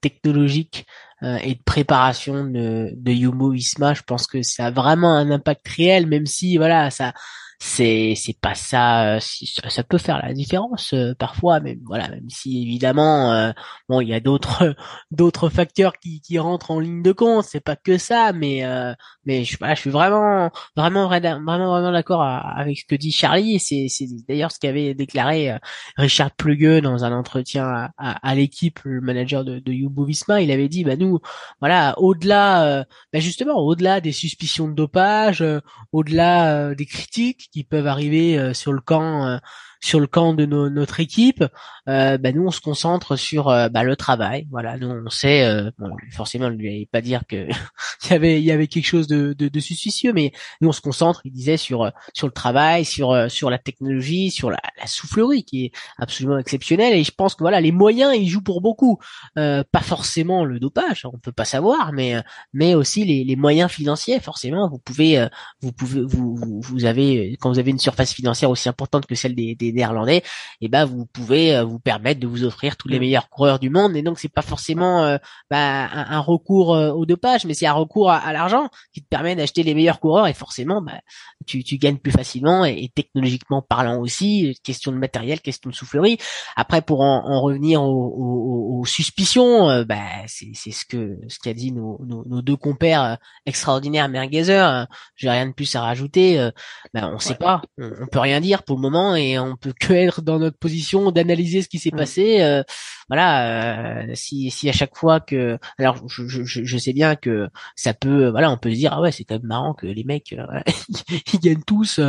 technologique et de préparation de, de Yumo Isma. Je pense que ça a vraiment un impact réel, même si voilà ça c'est c'est pas ça, ça peut faire la différence euh, parfois même voilà même si évidemment euh, bon il y a d'autres d'autres facteurs qui qui rentrent en ligne de compte c'est pas que ça mais euh, mais je je suis vraiment vraiment vraiment vraiment d'accord avec ce que dit Charlie c'est c'est d'ailleurs ce qu'avait déclaré Richard Plugueux dans un entretien à, à, l'équipe le manager de de il avait dit bah nous voilà au-delà bah justement au-delà des suspicions de dopage au-delà des critiques qui peuvent arriver euh, sur le camp euh, sur le camp de notre équipe, euh, bah, nous on se concentre sur euh, bah, le travail. Voilà, nous on sait, euh, bon, forcément, ne lui avait pas dire que il y avait il y avait quelque chose de, de, de, suspicieux, mais nous on se concentre, il disait sur euh, sur le travail, sur euh, sur la technologie, sur la, la, soufflerie qui est absolument exceptionnelle. Et je pense que voilà, les moyens ils jouent pour beaucoup, pas forcément le dopage, on peut pas savoir, mais mais aussi les, les moyens financiers. Forcément, vous pouvez vous pouvez vous, vous avez quand vous avez une surface financière aussi importante que celle des, des néerlandais, et eh ben vous pouvez vous permettre de vous offrir tous les mm. meilleurs coureurs du monde. Et donc c'est pas forcément euh, bah, un, recours euh, au dopage, mais c'est un recours à, l'argent qui te permet d'acheter les meilleurs coureurs. Et forcément, bah, tu, tu gagnes plus facilement et, technologiquement parlant aussi. Question de matériel, question de soufflerie. Après, pour en, en revenir aux, aux, suspicions, euh, bah, c'est ce que ce qu'a dit nos, nos, nos, deux compères extraordinaires Merguezer. J'ai rien de plus à rajouter. bah, on sait pas, on, peut rien dire pour le moment et on on peut que être dans notre position d'analyser ce qui s'est passé. Euh, voilà, euh, si, si à chaque fois que, alors je, je, je, sais bien que ça peut, voilà, on peut se dire ah ouais c'est quand même marrant que les mecs euh, ils gagnent tous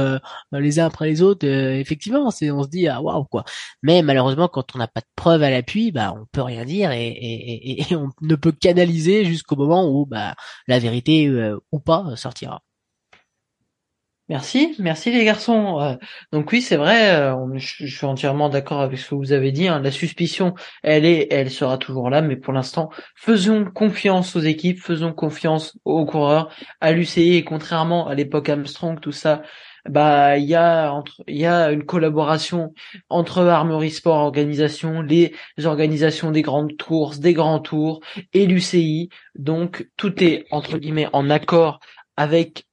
les uns après les autres. effectivement, c'est on se dit ah waouh quoi. Mais malheureusement quand on n'a pas de preuves à l'appui, bah on peut rien dire et, et, et, et on ne peut qu'analyser jusqu'au moment où bah la vérité ou pas sortira. Merci, merci les garçons. Euh, donc oui, c'est vrai, euh, je, suis entièrement d'accord avec ce que vous avez dit. Hein. La suspicion, elle est, elle sera toujours là, mais pour l'instant, faisons confiance aux équipes, faisons confiance aux coureurs, à l'UCI. Et contrairement à l'époque Armstrong, tout ça, bah il y a il y a une collaboration entre Armory Sport Organisation, les organisations des grandes courses, des grands tours et l'UCI. Donc tout est entre guillemets en accord avec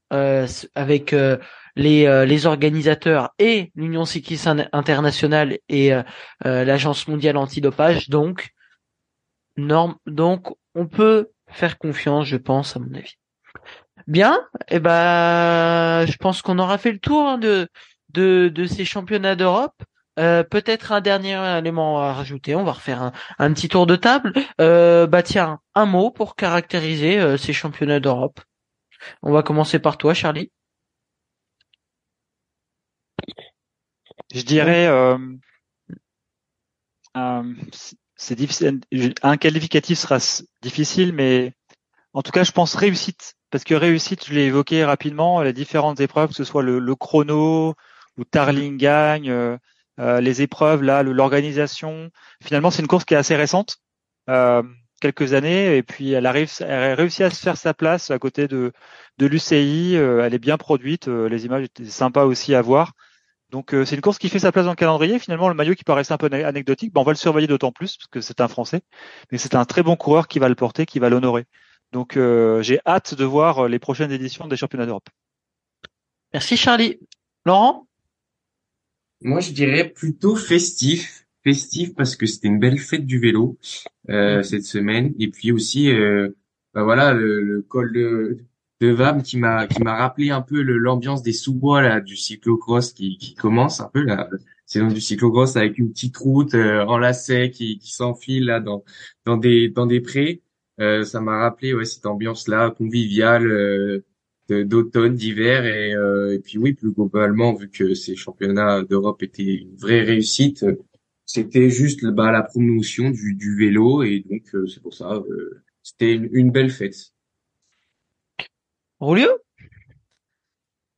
avec euh, les, euh, les organisateurs et l'Union cycliste internationale et l'Agence mondiale antidopage. Donc, norme, donc on peut faire confiance, je pense, à mon avis. Bien, et eh ben, je pense qu'on aura fait le tour hein, de, de, de ces championnats d'Europe. peut-être un dernier élément à rajouter. On va refaire un, un petit tour de table. Euh, bah tiens, un mot pour caractériser ces championnats d'Europe. On va commencer par toi, Charlie. Je dirais, euh, euh, c'est difficile. Un qualificatif sera difficile, mais en tout cas, je pense réussite, parce que réussite, je l'ai évoqué rapidement, les différentes épreuves, que ce soit le, chrono ou Tarling gagne, euh, les épreuves là, l'organisation. Finalement, c'est une course qui est assez récente quelques années et puis elle arrive, elle a réussi à se faire sa place à côté de de l'UCI. Euh, elle est bien produite, euh, les images étaient sympas aussi à voir. Donc euh, c'est une course qui fait sa place dans le calendrier. Finalement, le maillot qui paraissait un peu anecdotique, ben, on va le surveiller d'autant plus parce que c'est un Français, mais c'est un très bon coureur qui va le porter, qui va l'honorer. Donc j'ai hâte de voir les prochaines éditions des championnats d'Europe. Merci Charlie. Laurent? Moi je dirais plutôt festif festif parce que c'était une belle fête du vélo euh, cette semaine. Et puis aussi euh, bah voilà le, le, col de de Vam qui m'a qui m'a rappelé un peu l'ambiance des sous-bois là du cyclocross qui, qui commence un peu la saison du cyclocross avec une petite route euh, en lacet qui, qui s'enfile là dans dans des dans des prés. Euh, ça m'a rappelé ouais cette ambiance là conviviale euh, d'automne d'hiver. Et, et puis oui plus globalement vu que ces championnats d'Europe étaient une vraie réussite c'était juste bah, la promotion du, du vélo et donc euh, c'est pour ça euh, c'était une, belle fête. Rolio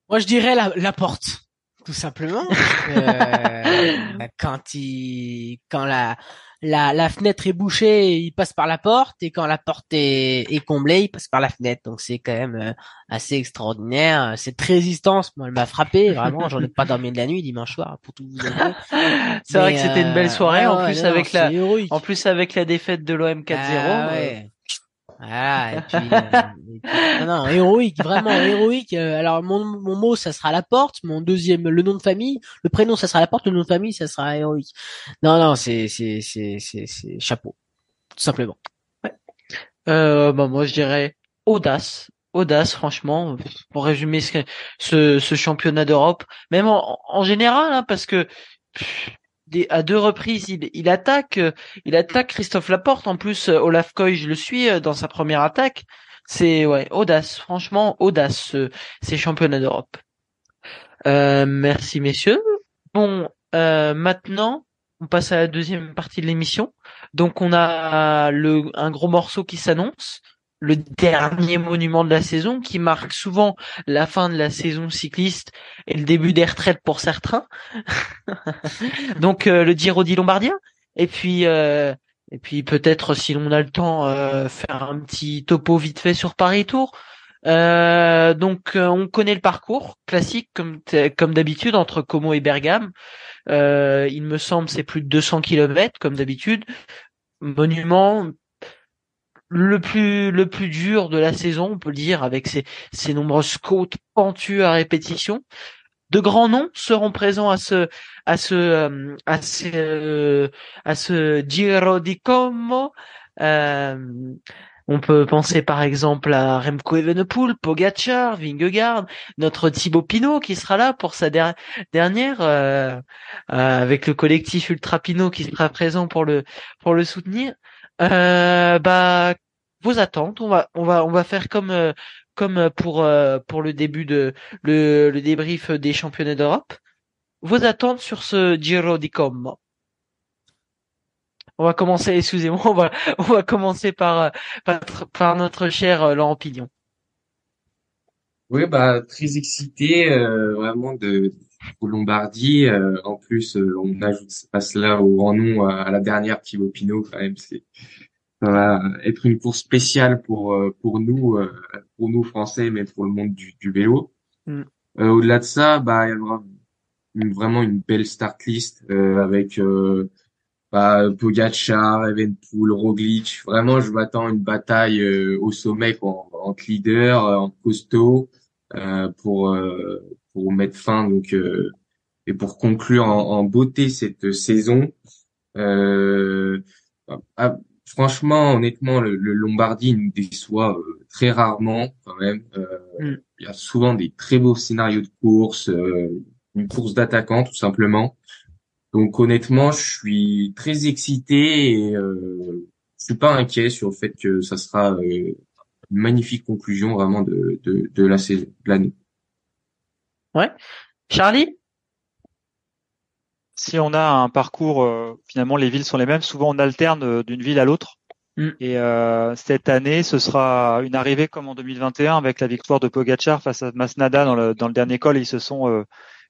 Moi je dirais la, la porte tout simplement. euh, quand il quand la la, la fenêtre est bouchée, il passe par la porte, et quand la porte est, est comblée, il passe par la fenêtre. Donc c'est quand même euh, assez extraordinaire. Cette résistance, moi, elle m'a frappé. Vraiment, j'en ai pas dormi de la nuit dimanche soir, pour tout vous avouer. c'est vrai que c'était une belle soirée, en plus avec la, en plus avec la défaite de l'OM 4-0. Ah, ouais. Voilà, et puis, euh, non, non, héroïque, vraiment héroïque. Euh, alors mon, mon mot, ça sera la porte. Mon deuxième, le nom de famille, le prénom, ça sera la porte. Le nom de famille, ça sera héroïque. Non, non, c'est c'est c'est c'est c'est chapeau, tout simplement. Ouais. Euh, bah moi, je dirais audace, audace, franchement, pour résumer ce ce, championnat d'Europe, même en, en général, hein, parce que à deux reprises, il, attaque, euh, il attaque Christophe Laporte. En plus, euh, Olaf Koy, je le suis euh, dans sa première attaque. C'est ouais, audace, franchement audace ces championnats d'Europe. Euh, merci messieurs. Bon, euh, maintenant, on passe à la deuxième partie de l'émission. Donc on a le un gros morceau qui s'annonce le dernier monument de la saison qui marque souvent la fin de la saison cycliste et le début des retraites pour certains. Donc euh, le Giro di Lombardia et puis euh, et puis peut-être si l'on a le temps euh, faire un petit topo vite fait sur Paris Tour. donc on connaît le parcours classique comme comme d'habitude entre Como et Bergame. il me semble c'est plus de 200 km comme d'habitude. Monument le plus le plus dur de la saison, on peut le dire, avec ses, ses nombreuses côtes pentues à répétition. De grands noms seront présents à ce à ce euh, à ce à ce Giro di Como. Euh, On peut penser par exemple à Remco Evenepoel, Pogacar, Vingegaard, notre Thibaut Pinot qui sera là pour sa dernière euh, avec le collectif Ultra Pinot qui sera présent pour le pour le soutenir. Bah vos attentes, on va on va on va faire comme comme pour pour le début de le, le débrief des championnats d'Europe. Vos attentes sur ce Giro di Como on va commencer, excusez-moi, on va, on va commencer par, par, notre cher euh, Laurent Pignon. Oui, bah très excité euh, vraiment de Lombardie. Euh, en plus, on ajoute pas cela au grand nom à, la dernière Thibaut Pinot quand même. C'est ça va être une course spéciale pour pour nous, pour nous français, mais pour le monde du, du vélo. Mm. Au-delà de ça, bah il y aura vraiment une belle start list avec bah, Pogacar, Evenpool, Roglic. Vraiment, je m'attends à une bataille euh, au sommet quoi, entre leaders, euh, en costaud, euh, pour euh, pour mettre fin donc et pour conclure en, beauté cette saison. Ah, franchement, honnêtement, le, le, Lombardie nous déçoit très rarement quand même. Mm. Il y a souvent des très beaux scénarios de course, une course d'attaquant tout simplement. Donc honnêtement, je suis très excité et euh, je suis pas inquiet sur le fait que ça sera euh, une magnifique conclusion vraiment de, de, de la saison, de l'année. Ouais. Charlie? Si on a un parcours, euh, finalement les villes sont les mêmes, souvent on alterne euh, d'une ville à l'autre. Mm. Et cette année, ce sera une arrivée comme en 2021 avec la victoire de Pogacar face à Masnada dans le, dans le dernier col. Ils se sont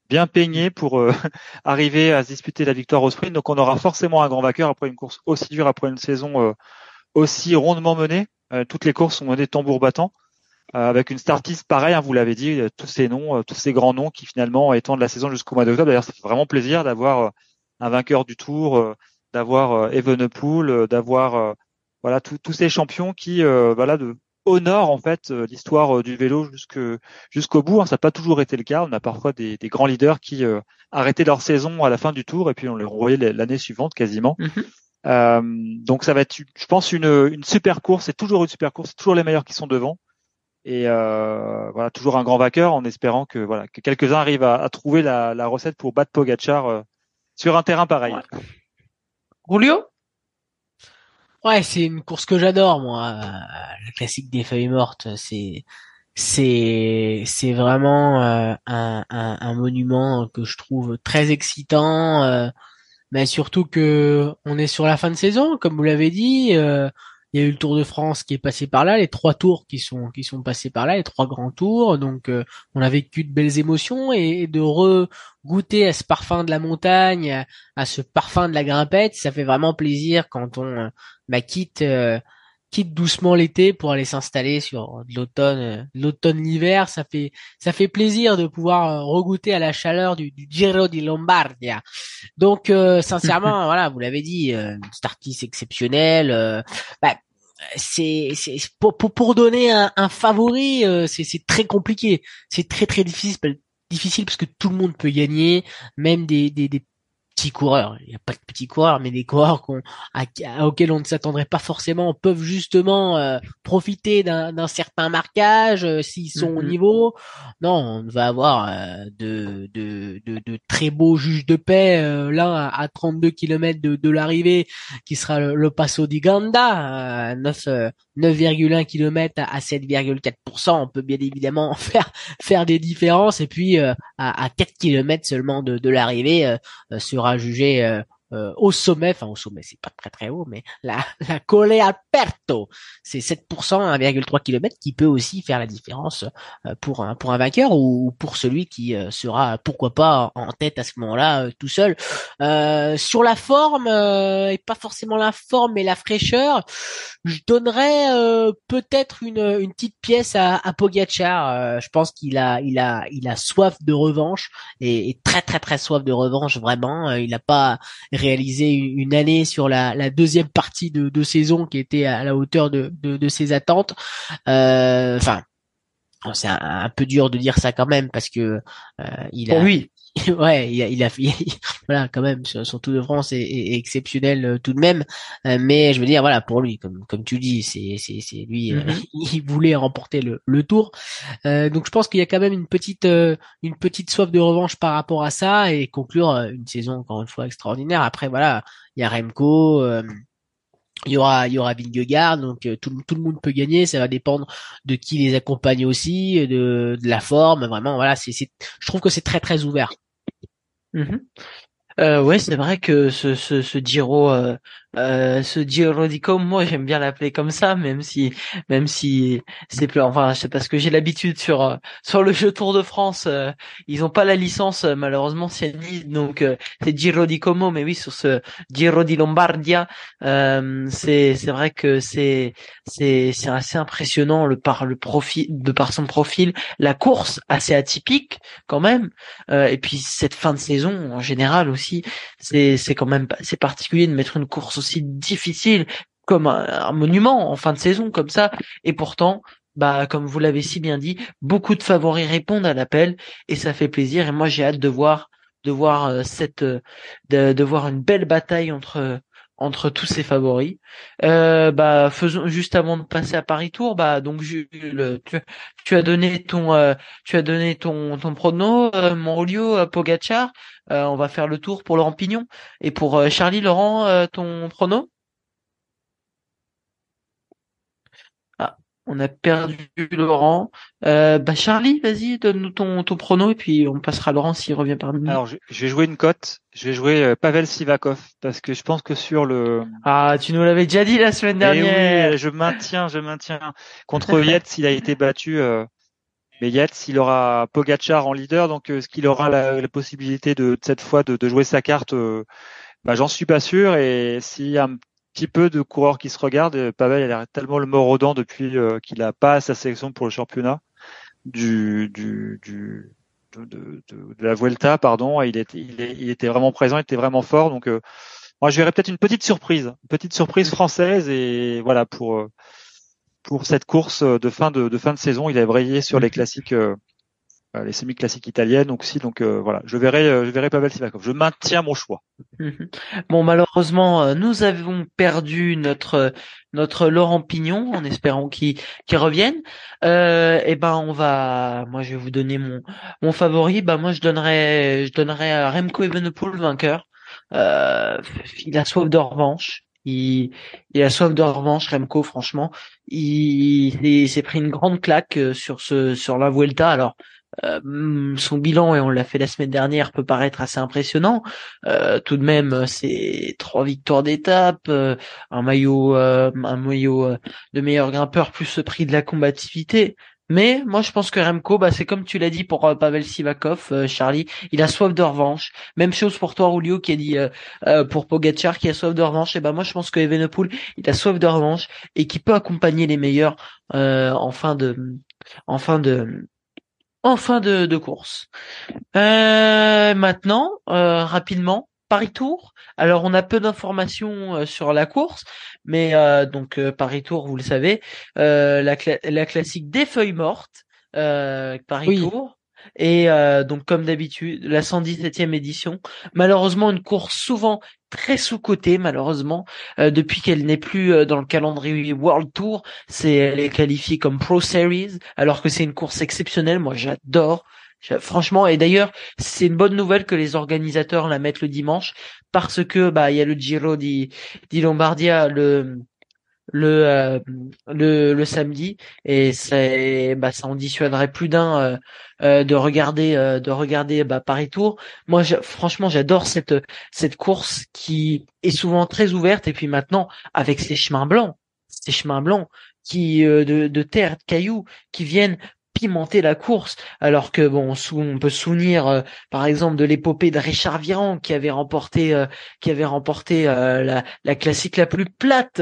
bien peigné pour euh, arriver à se disputer la victoire au sprint. Donc on aura forcément un grand vainqueur après une course aussi dure, après une saison euh, aussi rondement menée. Euh, toutes les courses sont menées tambour battant. Avec une startiste pareil, hein, vous l'avez dit, tous ces noms, tous ces grands noms qui finalement étendent la saison jusqu'au mois d'octobre. D'ailleurs, ça fait vraiment plaisir d'avoir un vainqueur du Tour, d'avoir Evenepoel, d'avoir voilà tous ces champions qui voilà de honore en fait euh, l'histoire euh, du vélo jusqu'au bout. Hein. Ça n'a pas toujours été le cas. On a parfois des, grands leaders qui euh, arrêtaient leur saison à la fin du tour et puis on les renvoyait l'année suivante quasiment. Mhm. donc ça va être, je pense, une, super course. C'est toujours une super course. C'est toujours les meilleurs qui sont devant. Et voilà, toujours un grand vainqueur en espérant que voilà que quelques-uns arrivent à, trouver la, recette pour battre Pogachar sur un terrain pareil. Julio? Ouais, c'est une course que j'adore, moi. La classique des feuilles mortes, c'est c'est c'est vraiment euh, un, un, un, monument que je trouve très excitant, euh, mais surtout que on est sur la fin de saison, comme vous l'avez dit. Euh, il y a eu le Tour de France qui est passé par là, les trois tours qui sont qui sont passés par là, les trois grands tours. Donc on a vécu de belles émotions et, de re-goûter à ce parfum de la montagne, à, ce parfum de la grimpette, ça fait vraiment plaisir quand on bah, quitte euh, quitte doucement l'été pour aller s'installer sur l'automne euh, l'automne l'hiver. Ça fait ça fait plaisir de pouvoir euh, regoûter à la chaleur du, du Giro di Lombardia. Donc sincèrement voilà vous l'avez dit une startis exceptionnelle bah, c'est c'est pour, pour, donner un, un favori c'est c'est très compliqué. C'est très très difficile difficile parce que tout le monde peut gagner même des des, des petits coureurs, il n'y a pas de petits coureurs, mais des coureurs qu'on, auxquels on ne s'attendrait pas forcément peuvent justement euh, profiter d'un certain marquage euh, s'ils sont au mm-hmm. niveau. Non, on va avoir euh, de, de, de, de, très beaux juges de paix là à 32 km de, de l'arrivée, qui sera le, Passo di Ganda, 9 9,1 km à 7,4%. On peut bien évidemment faire faire des différences et puis à, à 4 km seulement de, l'arrivée sur jugé euh, euh, au sommet, enfin au sommet, c'est pas très très haut, mais la, la Colle Aperto, c'est 7%, 1,3 km qui peut aussi faire la différence euh, pour un pour un vainqueur ou pour celui qui sera pourquoi pas en tête à ce moment-là tout seul. sur la forme et pas forcément la forme mais la fraîcheur, je donnerais peut-être une, une petite pièce à, à Pogacar. je pense qu'il a il a il a soif de revanche et, et très très très soif de revanche vraiment. il n'a pas réalisé une année sur la, deuxième partie de, saison qui était à la hauteur de, ses attentes. Euh, c'est un, peu dur de dire ça quand même parce que euh, il a, oui. ouais, il a, il a, voilà, quand même, son, Tour de France est, exceptionnel euh, tout de même. Euh, mais je veux dire, voilà, pour lui, comme comme tu dis, c'est c'est c'est lui, euh, mm-hmm. il voulait remporter le, le Tour. donc je pense qu'il y a quand même une petite une petite soif de revanche par rapport à ça et conclure une saison encore une fois extraordinaire. Après, voilà, il y a Remco il y aura il y aura Vingegaard donc euh, tout, tout le monde peut gagner. Ça va dépendre de qui les accompagne aussi de, de la forme. Vraiment voilà c'est je trouve que c'est très très ouvert. Mm-hmm. euh, ouais c'est vrai que ce ce, ce Giro euh, euh, ce Giro di moi j'aime bien l'appeler comme ça, même si même si c'est plus enfin c'est parce que j'ai l'habitude sur euh, sur le jeu Tour de France, euh, ils ont pas la licence malheureusement Ciani, donc c'est Giro di Como, mais oui sur ce Giro di Lombardia, c'est c'est vrai que c'est c'est c'est assez impressionnant le par le profil de par son profil, la course assez atypique quand même, et puis cette fin de saison en général aussi, c'est c'est quand même c'est particulier de mettre une course difficile comme un, monument en fin de saison comme ça. Et pourtant, bah comme vous l'avez si bien dit, beaucoup de favoris répondent à l'appel et ça fait plaisir. Et moi j'ai hâte de voir de voir euh, cette euh, de, voir une belle bataille entre entre tous ces favoris. Euh, bah faisons juste avant de passer à Paris Tour, bah donc Jules, tu, as donné ton tu as donné ton ton prono, mon Olio Pogachar. Euh, on va faire le tour pour Laurent Pignon. Et pour euh, Charlie, Laurent, euh, ton prono? Ah, on a perdu Laurent. bah Charlie, vas-y, donne-nous ton, ton prono et puis on passera à Laurent s'il revient parmi nous. Alors, je, vais jouer une cote. Je vais jouer Pavel Sivakov parce que je pense que sur le. Ah, tu nous l'avais déjà dit la semaine eh dernière. oui, je maintiens, je maintiens. Contre Yates, il a été battu. Mais Yates, il aura Pogachar en leader, donc est-ce qu'il aura la, possibilité de, cette fois de, jouer sa carte euh, bah, J'en suis pas sûr. Et s'il y a un petit peu de coureurs qui se regardent, euh, Pavel il a tellement le mort aux dents depuis euh, qu'il n'a pas sa sélection pour le championnat du, du, du de, de, de, la Vuelta, pardon. Il était, il, était vraiment présent, il était vraiment fort. Donc moi, je verrais peut-être une petite surprise, une petite surprise française et voilà pour pour cette course euh, de fin de, fin de saison. Il a brillé sur les classiques, euh, euh, les semi-classiques italiennes aussi. Donc voilà, je verrai, je verrai Pavel Sivakov. Je maintiens mon choix. Mhm. Bon, malheureusement, nous avons perdu notre notre Laurent Pignon, en espérant qu'il qu'il revienne. Euh, et eh ben, on va, moi, je vais vous donner mon mon favori. Bah, moi, je donnerais, je donnerais à Remco Evenepoel vainqueur. Euh, il a soif de revanche. Il, il a soif de revanche, Remco, franchement. Il, s'est pris une grande claque euh, sur ce sur la Vuelta. Alors, euh, mm, son bilan, et on l'a fait la semaine dernière, peut paraître assez impressionnant. Euh, tout de même, c'est trois victoires d'étape, un maillot, un maillot de meilleur grimpeur plus ce prix de la combativité. Mais moi, je pense que Remco, bah, c'est comme tu l'as dit pour euh, Pavel Sivakov, euh, Charlie, il a soif de revanche. Même chose pour toi, Rulio, qui a dit euh, pour Pogacar, qui a soif de revanche. Et ben moi, je pense que Evenepoel, il a soif de revanche et qui peut accompagner les meilleurs en fin de, en fin de, en fin de, de course. maintenant, rapidement, Paris Tour. Alors on a peu d'informations sur la course, mais euh, donc euh, Paris Tour, vous le savez, euh, la, la classique des feuilles mortes, Paris Tour. Et donc comme d'habitude, la 117e édition. Malheureusement, une course souvent très sous-cotée, malheureusement, depuis qu'elle n'est plus dans le calendrier World Tour. C'est elle est qualifiée comme Pro Series, alors que c'est une course exceptionnelle. Moi, j'adore. Franchement, et d'ailleurs, c'est une bonne nouvelle que les organisateurs la mettent le dimanche parce que bah il y a le Giro di, di Lombardia le le, euh, le le samedi et c'est bah ça en dissuaderait plus d'un euh, euh, de regarder de regarder bah, Paris Tour. Moi franchement j'adore cette cette course qui est souvent très ouverte et puis maintenant avec ces chemins blancs, ces chemins blancs qui de, de terre de cailloux qui viennent pimenter la course, alors que bon, on peut se souvenir euh, par exemple de l'épopée de Richard Viran qui avait remporté, euh, qui avait remporté euh, la, la, classique la plus plate,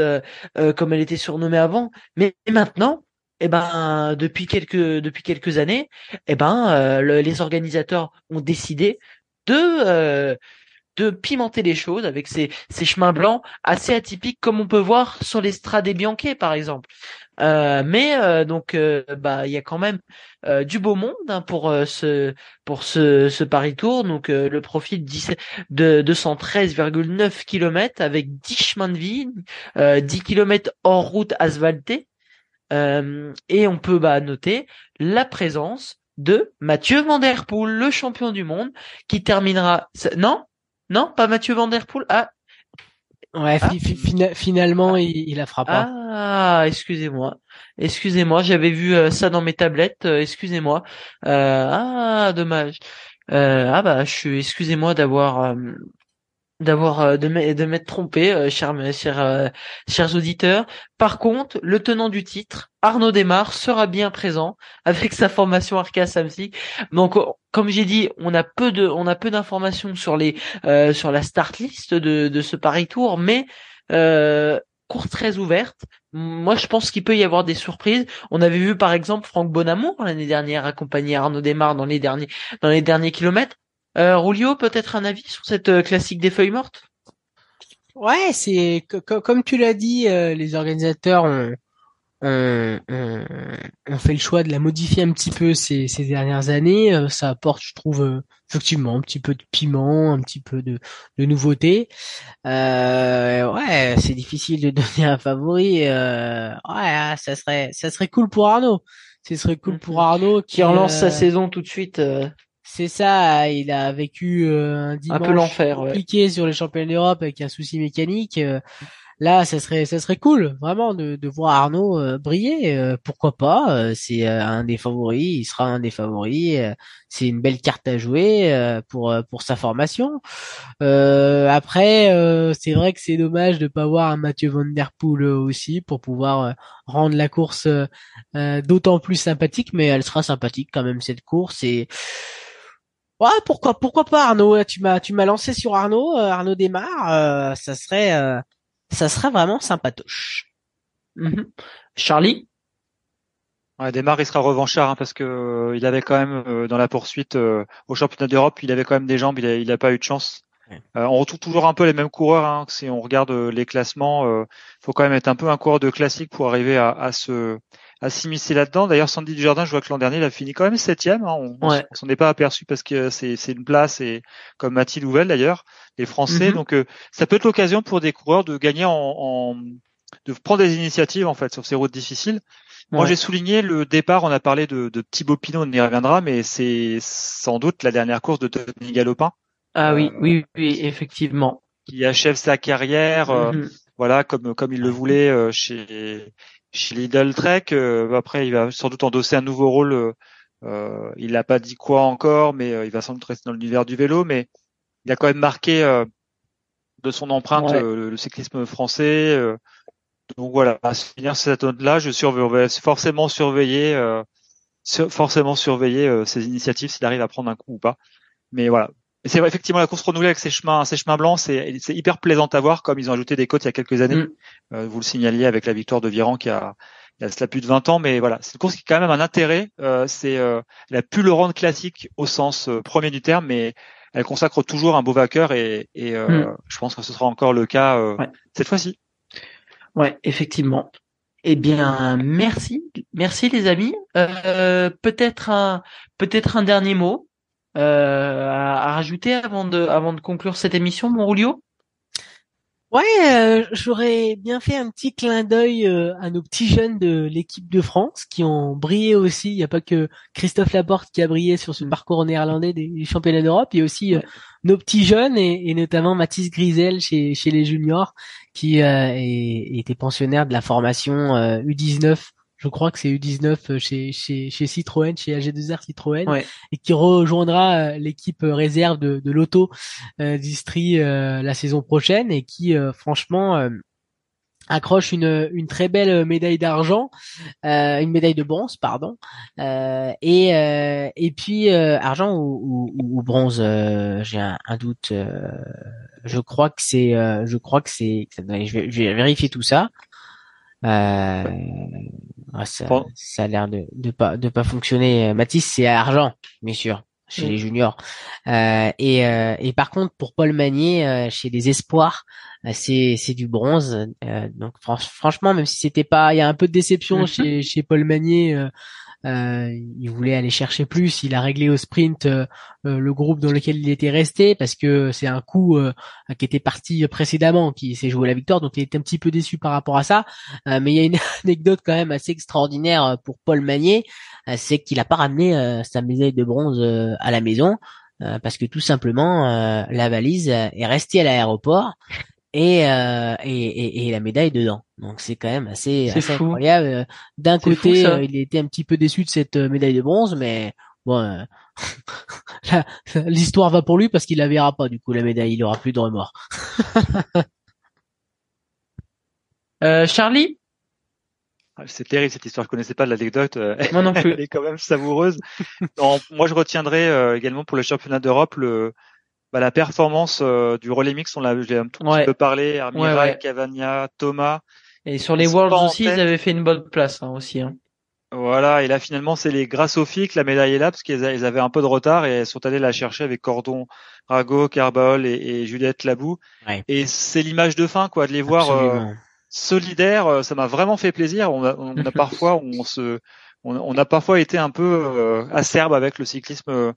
comme elle était surnommée avant. Mais maintenant, eh ben, depuis quelques depuis quelques années, eh ben, les organisateurs ont décidé de de pimenter les choses avec ces, ces chemins blancs assez atypiques comme on peut voir sur les Strade Bianche par exemple. Euh, mais euh, donc euh, bah il y a quand même du beau monde hein, pour ce pour ce, ce Paris Tour. Donc le profil de 213,9 km avec 10 chemins de vie 10 km hors route asphaltée. Et on peut bah noter la présence de Mathieu Van Der Poel le champion du monde qui terminera non? Non pas Mathieu Van Der Poel ah Ouais, ah. finalement, il, il la fera pas. Ah, excusez-moi. Excusez-moi, j'avais vu euh, ça dans mes tablettes. Euh, excusez-moi. Euh, ah, dommage. ah bah, je suis. Excusez-moi d'avoir d'avoir euh, de m'être trompé, euh, chers, euh, chers auditeurs. Par contre, le tenant du titre, Arnaud Desmar, sera bien présent avec sa formation Arca Samsic. Donc, comme j'ai dit, on a peu de, on a peu d'informations sur les, sur la start list de, de ce Paris Tour, mais course très ouverte. Moi, je pense qu'il peut y avoir des surprises. On avait vu par exemple Franck Bonamour l'année dernière accompagner Arnaud Desmar dans les derniers dans les derniers kilomètres. Euh, Rulio, peut-être un avis sur cette euh, classique des feuilles mortes? Ouais, c'est comme tu l'as dit, euh, les organisateurs ont, ont, fait le choix de la modifier un petit peu ces, ces dernières années. Euh, ça apporte, je trouve, effectivement un petit peu de piment, un petit peu de, de nouveauté. ouais, c'est difficile de donner un favori. ouais, ça serait, ça serait cool pour Arnaud. Ce serait cool pour mm-hmm. Arnaud qui, qui relance sa saison tout de suite. C'est ça, il a vécu euh, un dimanche un peu l'enfer, compliqué sur les championnats d'Europe avec un souci mécanique. Euh, là, ça serait, ça serait cool, vraiment, de, de voir Arnaud euh, briller. pourquoi pas C'est un des favoris, il sera un des favoris. c'est une belle carte à jouer pour pour sa formation. après, c'est vrai que c'est dommage de pas voir un Mathieu Van Der Poel aussi pour pouvoir rendre la course d'autant plus sympathique, mais elle sera sympathique quand même cette course et Ouais, pourquoi pourquoi pas Arnaud? Tu m'as tu m'as lancé sur Arnaud, euh, Arnaud démarre, euh, ça serait euh, ça serait vraiment sympatoche. Mhm. Charlie? Ouais, démarre, il sera revanchard hein, parce que il avait quand même dans la poursuite au championnat d'Europe, il avait quand même des jambes, il a, il a pas eu de chance. on retrouve toujours un peu les mêmes coureurs. Hein, si on regarde les classements, il faut quand même être un peu un coureur de classique pour arriver à, à se à s'immiscer là-dedans. D'ailleurs, Sandy Dujardin, je vois que l'an dernier, il a fini quand même septième. Hein. On, ouais. s'en est pas aperçu parce que c'est, une place et comme Mathilde Louvel d'ailleurs, les Français. Mhm. Donc, euh, ça peut être l'occasion pour des coureurs de gagner en, de prendre des initiatives en fait sur ces routes difficiles. Moi, j'ai souligné le départ. On a parlé de, de Thibaut Pinot, on y reviendra, mais c'est sans doute la dernière course de Tony Galopin. Ah oui, euh, oui, oui, effectivement. Qui achève sa carrière, euh, mhm. voilà, comme comme il le voulait chez chez Lidl Trek. Euh, après, il va sans doute endosser un nouveau rôle. Euh, euh il n'a pas dit quoi encore, mais euh, il va sans doute rester dans l'univers du vélo. Mais il a quand même marqué de son empreinte le, cyclisme français. donc voilà, à finir cette note-là, je surveille, forcément surveiller, forcément surveiller ses initiatives s'il arrive à prendre un coup ou pas. Mais voilà, c'est effectivement la course renouvelée avec ses chemins, ses chemins blancs, c'est hyper plaisant à voir. Comme ils ont ajouté des côtes il y a quelques années, mm. euh, vous le signaliez avec la victoire de Viran qui a, il y a cela plus de 20 ans, mais voilà, c'est une course qui a quand même un intérêt. Euh, c'est, euh, elle a pu le rendre classique au sens euh, premier du terme, mais elle consacre toujours un beau vainqueur et, et mm. je pense que ce sera encore le cas cette fois-ci. Ouais, effectivement. Eh bien, merci, merci les amis. peut-être un, peut-être un dernier mot euh, à, rajouter avant de, avant de conclure cette émission, mon Rulio Ouais, euh, j'aurais bien fait un petit clin d'œil euh, à nos petits jeunes de l'équipe de France qui ont brillé aussi. Il n'y a pas que Christophe Laporte qui a brillé sur ce mm. parcours néerlandais des, championnats d'Europe. Il y a aussi nos petits jeunes et, notamment Mathis Grisel chez, chez les juniors qui était pensionnaire de la formation U19 je crois que c'est U19 euh, chez, chez, chez Citroën, chez AG2R Citroën, et qui rejoindra euh, l'équipe euh, réserve de, de l'auto euh, d'Istri la saison prochaine et qui franchement accroche une, une très belle médaille d'argent, une médaille de bronze, pardon, et et puis argent ou, ou, ou bronze, j'ai un, un, doute. je crois que c'est, je crois que c'est, je vais, je vais vérifier tout ça. Euh, ça, ça a l'air de, de pas de pas fonctionner. Mathis, c'est argent, bien sûr. chez les juniors. Euh, et, euh, et par contre, pour Paul Magnier, euh, chez les espoirs, c'est c'est du bronze. donc franchement, même si c'était pas, il y a un peu de déception mhm. chez chez Paul Magnier. Euh, il voulait aller chercher plus. Il a réglé au sprint euh, euh, le groupe dans lequel il était resté parce que c'est un coup qui était parti précédemment, qui s'est joué la victoire. Donc il était un petit peu déçu par rapport à ça. mais il y a une anecdote quand même assez extraordinaire pour Paul Magnier, c'est qu'il a pas ramené sa médaille de bronze à la maison. parce que tout simplement la valise est restée à l'aéroport et, euh, et, et, et, la médaille dedans. Donc c'est quand même assez, assez incroyable. D'un côté, euh, il était un petit peu déçu de cette euh, médaille de bronze, mais bon, euh, l'histoire va pour lui parce qu'il la verra pas du coup la médaille, il aura plus de remords. Charlie? Ah, c'est terrible cette histoire. Je connaissais pas l'anecdote. Moi non plus. Elle est quand même savoureuse. moi, je retiendrai également pour le championnat d'Europe le bah, la performance euh, du relais mix, on l'a, j'ai un petit peu parlé, Armira, Cavagna, Thomas. Et sur les Worlds aussi, ils avaient fait une bonne place hein, aussi. Hein. Voilà, et là finalement c'est les grâce la médaille est là parce qu'ils avaient un peu de retard et elles sont allées la chercher avec Cordon, Rago, Carbol et, Juliette Labou. Et c'est l'image de fin quoi, de les voir euh, solidaires. Euh, ça m'a vraiment fait plaisir. On a, on a parfois on se, on, a parfois été un peu acerbe avec le cyclisme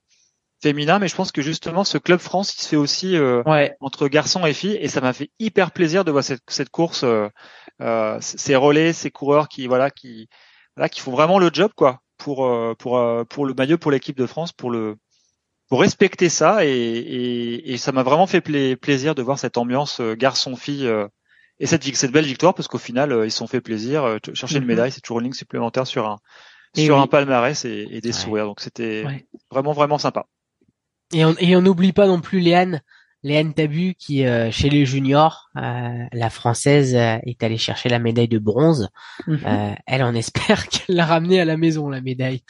féminin, mais je pense que justement ce club France il se fait aussi euh, entre garçons et filles, et ça m'a fait hyper plaisir de voir cette, cette course, euh, euh, ces relais, ces coureurs qui voilà qui voilà qui font vraiment le job quoi pour euh, pour pour le maillot pour l'équipe de France pour le pour respecter ça et, et, et ça m'a vraiment fait plaisir de voir cette ambiance garçon-fille et cette, cette belle victoire parce qu'au final ils se sont fait plaisir chercher une mhm. médaille c'est toujours une ligne supplémentaire sur un sur un palmarès et, et des sourires donc c'était vraiment vraiment sympa et on et on n'oublie pas non plus Léane, Léane Tabu qui euh, chez les juniors, euh, la française euh, est allée chercher la médaille de bronze. Mhm. elle, on espère qu'elle l'a ramenée à la maison la médaille.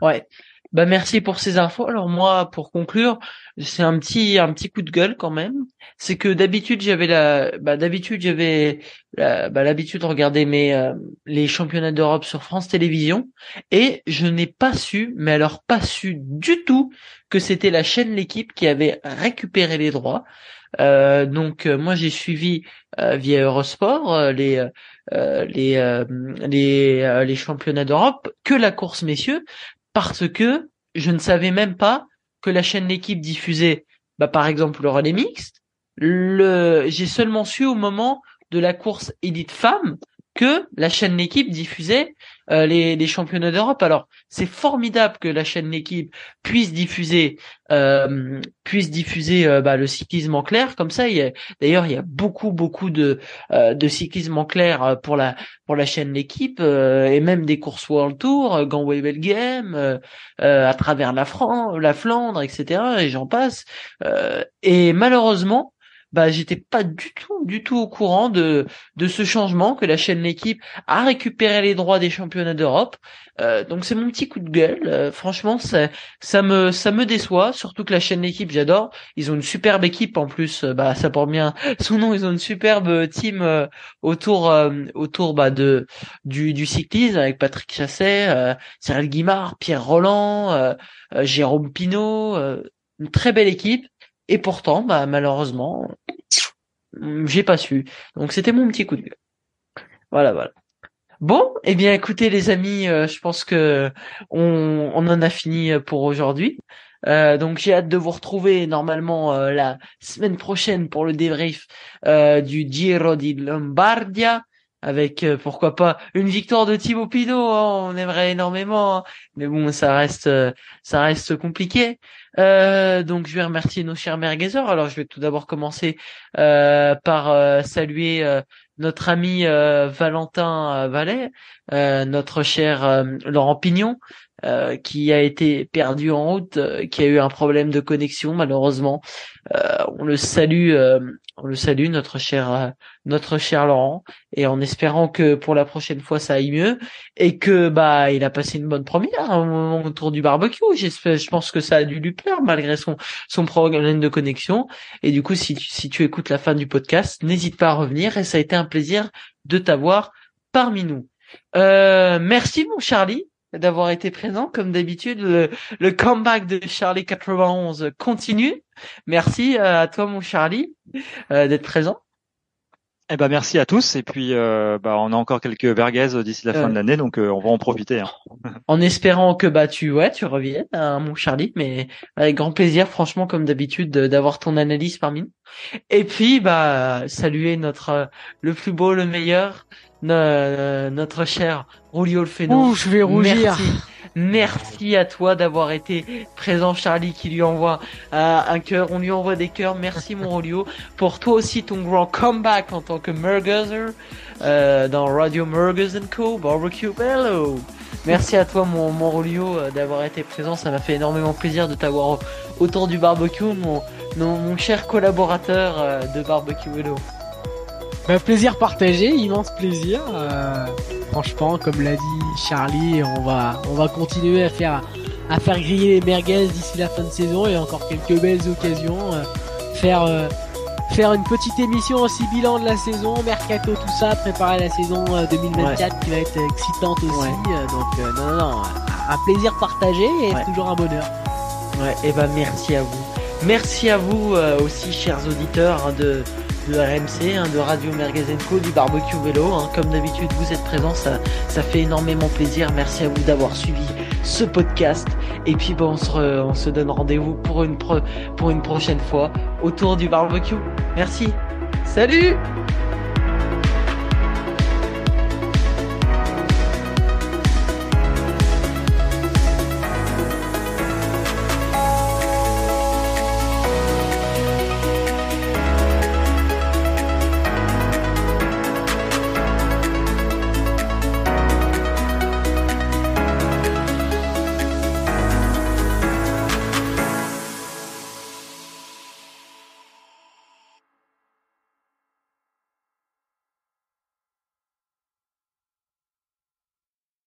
Ouais. Bah merci pour ces infos. Alors moi, pour conclure, c'est un petit un petit coup de gueule quand même. C'est que d'habitude j'avais la bah d'habitude j'avais bah, l'habitude de regarder mes euh, les championnats d'Europe sur France Télévisions et je n'ai pas su, mais alors pas su du tout que c'était la chaîne l'équipe qui avait récupéré les droits. Euh, donc euh, moi j'ai suivi via Eurosport les les les les championnats d'Europe que la course messieurs parce que je ne savais même pas que la chaîne L'équipe diffusait, bah, par exemple, le relais mixte. Le, j'ai seulement su au moment de la course élite femme que la chaîne L'équipe diffusait euh, les, les, championnats d'Europe. Alors c'est formidable que la chaîne L'équipe puisse diffuser euh, puisse diffuser euh, bah, le cyclisme en clair comme ça. D'ailleurs il y a beaucoup beaucoup de euh, de cyclisme en clair pour la pour la chaîne L'équipe et même des courses World Tour, Ganway Belgium, à travers la France, la Flandre, etc. Et j'en passe. et malheureusement bah j'étais pas du tout du tout au courant de de ce changement que la chaîne l'équipe a récupéré les droits des championnats d'Europe. Euh, donc c'est mon petit coup de gueule. Euh, franchement ça ça me ça me déçoit surtout que la chaîne l'équipe j'adore. Ils ont une superbe équipe en plus. Euh, bah ça porte bien son nom. Ils ont une superbe team euh, autour autour bah de du du cyclisme avec Patrick Chasset Cyril Guimard Pierre Roland Jérôme Pinault une très belle équipe et pourtant, bah, malheureusement, j'ai pas su. Donc c'était mon petit coup de gueule. Voilà, voilà. Bon, eh bien, écoutez les amis, euh, je pense que on, en a fini pour aujourd'hui. Euh, donc j'ai hâte de vous retrouver normalement euh, la semaine prochaine pour le débrief du Giro di Lombardia avec pourquoi pas une victoire de Thibaut Pinot, hein, on aimerait énormément, hein. mais bon ça reste ça reste compliqué. Euh, donc je vais remercier nos chers merguezers. Alors je vais tout d'abord commencer euh, par euh, saluer notre ami Valentin Vallet, notre cher Laurent Pignon, qui a été perdu en route, qui a eu un problème de connexion malheureusement. on le salue, on le salue notre cher notre cher Laurent et en espérant que pour la prochaine fois ça aille mieux et que bah il a passé une bonne première au moment autour du barbecue. J'espère, je pense que ça a dû lui plaire malgré son son problème de connexion. Et du coup, si tu, si tu écoutes la fin du podcast, n'hésite pas à revenir et ça a été un plaisir de t'avoir parmi nous. Euh, merci mon Charlie d'avoir été présent. Comme d'habitude, le, comeback de Charlie 91 continue. Merci à toi, mon Charlie, d'être présent. Eh ben merci à tous et puis euh, bah, on a encore quelques vergues d'ici la fin de l'année donc euh, on va en profiter. Hein. en espérant que bah tu ouais tu reviennes hein, mon Charlie mais avec grand plaisir franchement comme d'habitude d'avoir ton analyse parmi nous. Et puis bah saluer notre le plus beau le meilleur notre cher Rulio le Ouh, je vais rougir. Merci. Merci à toi d'avoir été présent, Charlie, qui lui envoie euh, un cœur. On lui envoie des cœurs. Merci, mon Rolio, pour toi aussi ton grand comeback en tant que Merguzer euh, dans Radio Mergers Co. Barbecue Bello. Merci à toi, mon, mon euh, d'avoir été présent. Ça m'a fait énormément plaisir de t'avoir autour du barbecue, mon, mon, cher collaborateur de Barbecue Bello. Bah, plaisir partagé, immense plaisir. Euh, franchement, comme l'a dit Charlie, on va, on va continuer à faire, à faire griller les merguez d'ici la fin de saison et encore quelques belles occasions. Euh, faire, euh, faire une petite émission aussi bilan de la saison, mercato, tout ça, préparer la saison 2024 qui va être excitante aussi. donc, non, non, non, un plaisir partagé et toujours un bonheur. Ouais, et ben merci à vous. Merci à vous aussi, chers auditeurs, hein, de de RMC, hein, de Radio Co, du barbecue vélo. Hein. Comme d'habitude, vous êtes présents, ça, fait énormément plaisir. Merci à vous d'avoir suivi ce podcast. Et puis bon, on, se on donne rendez-vous pour pour une prochaine fois autour du barbecue. Merci. Salut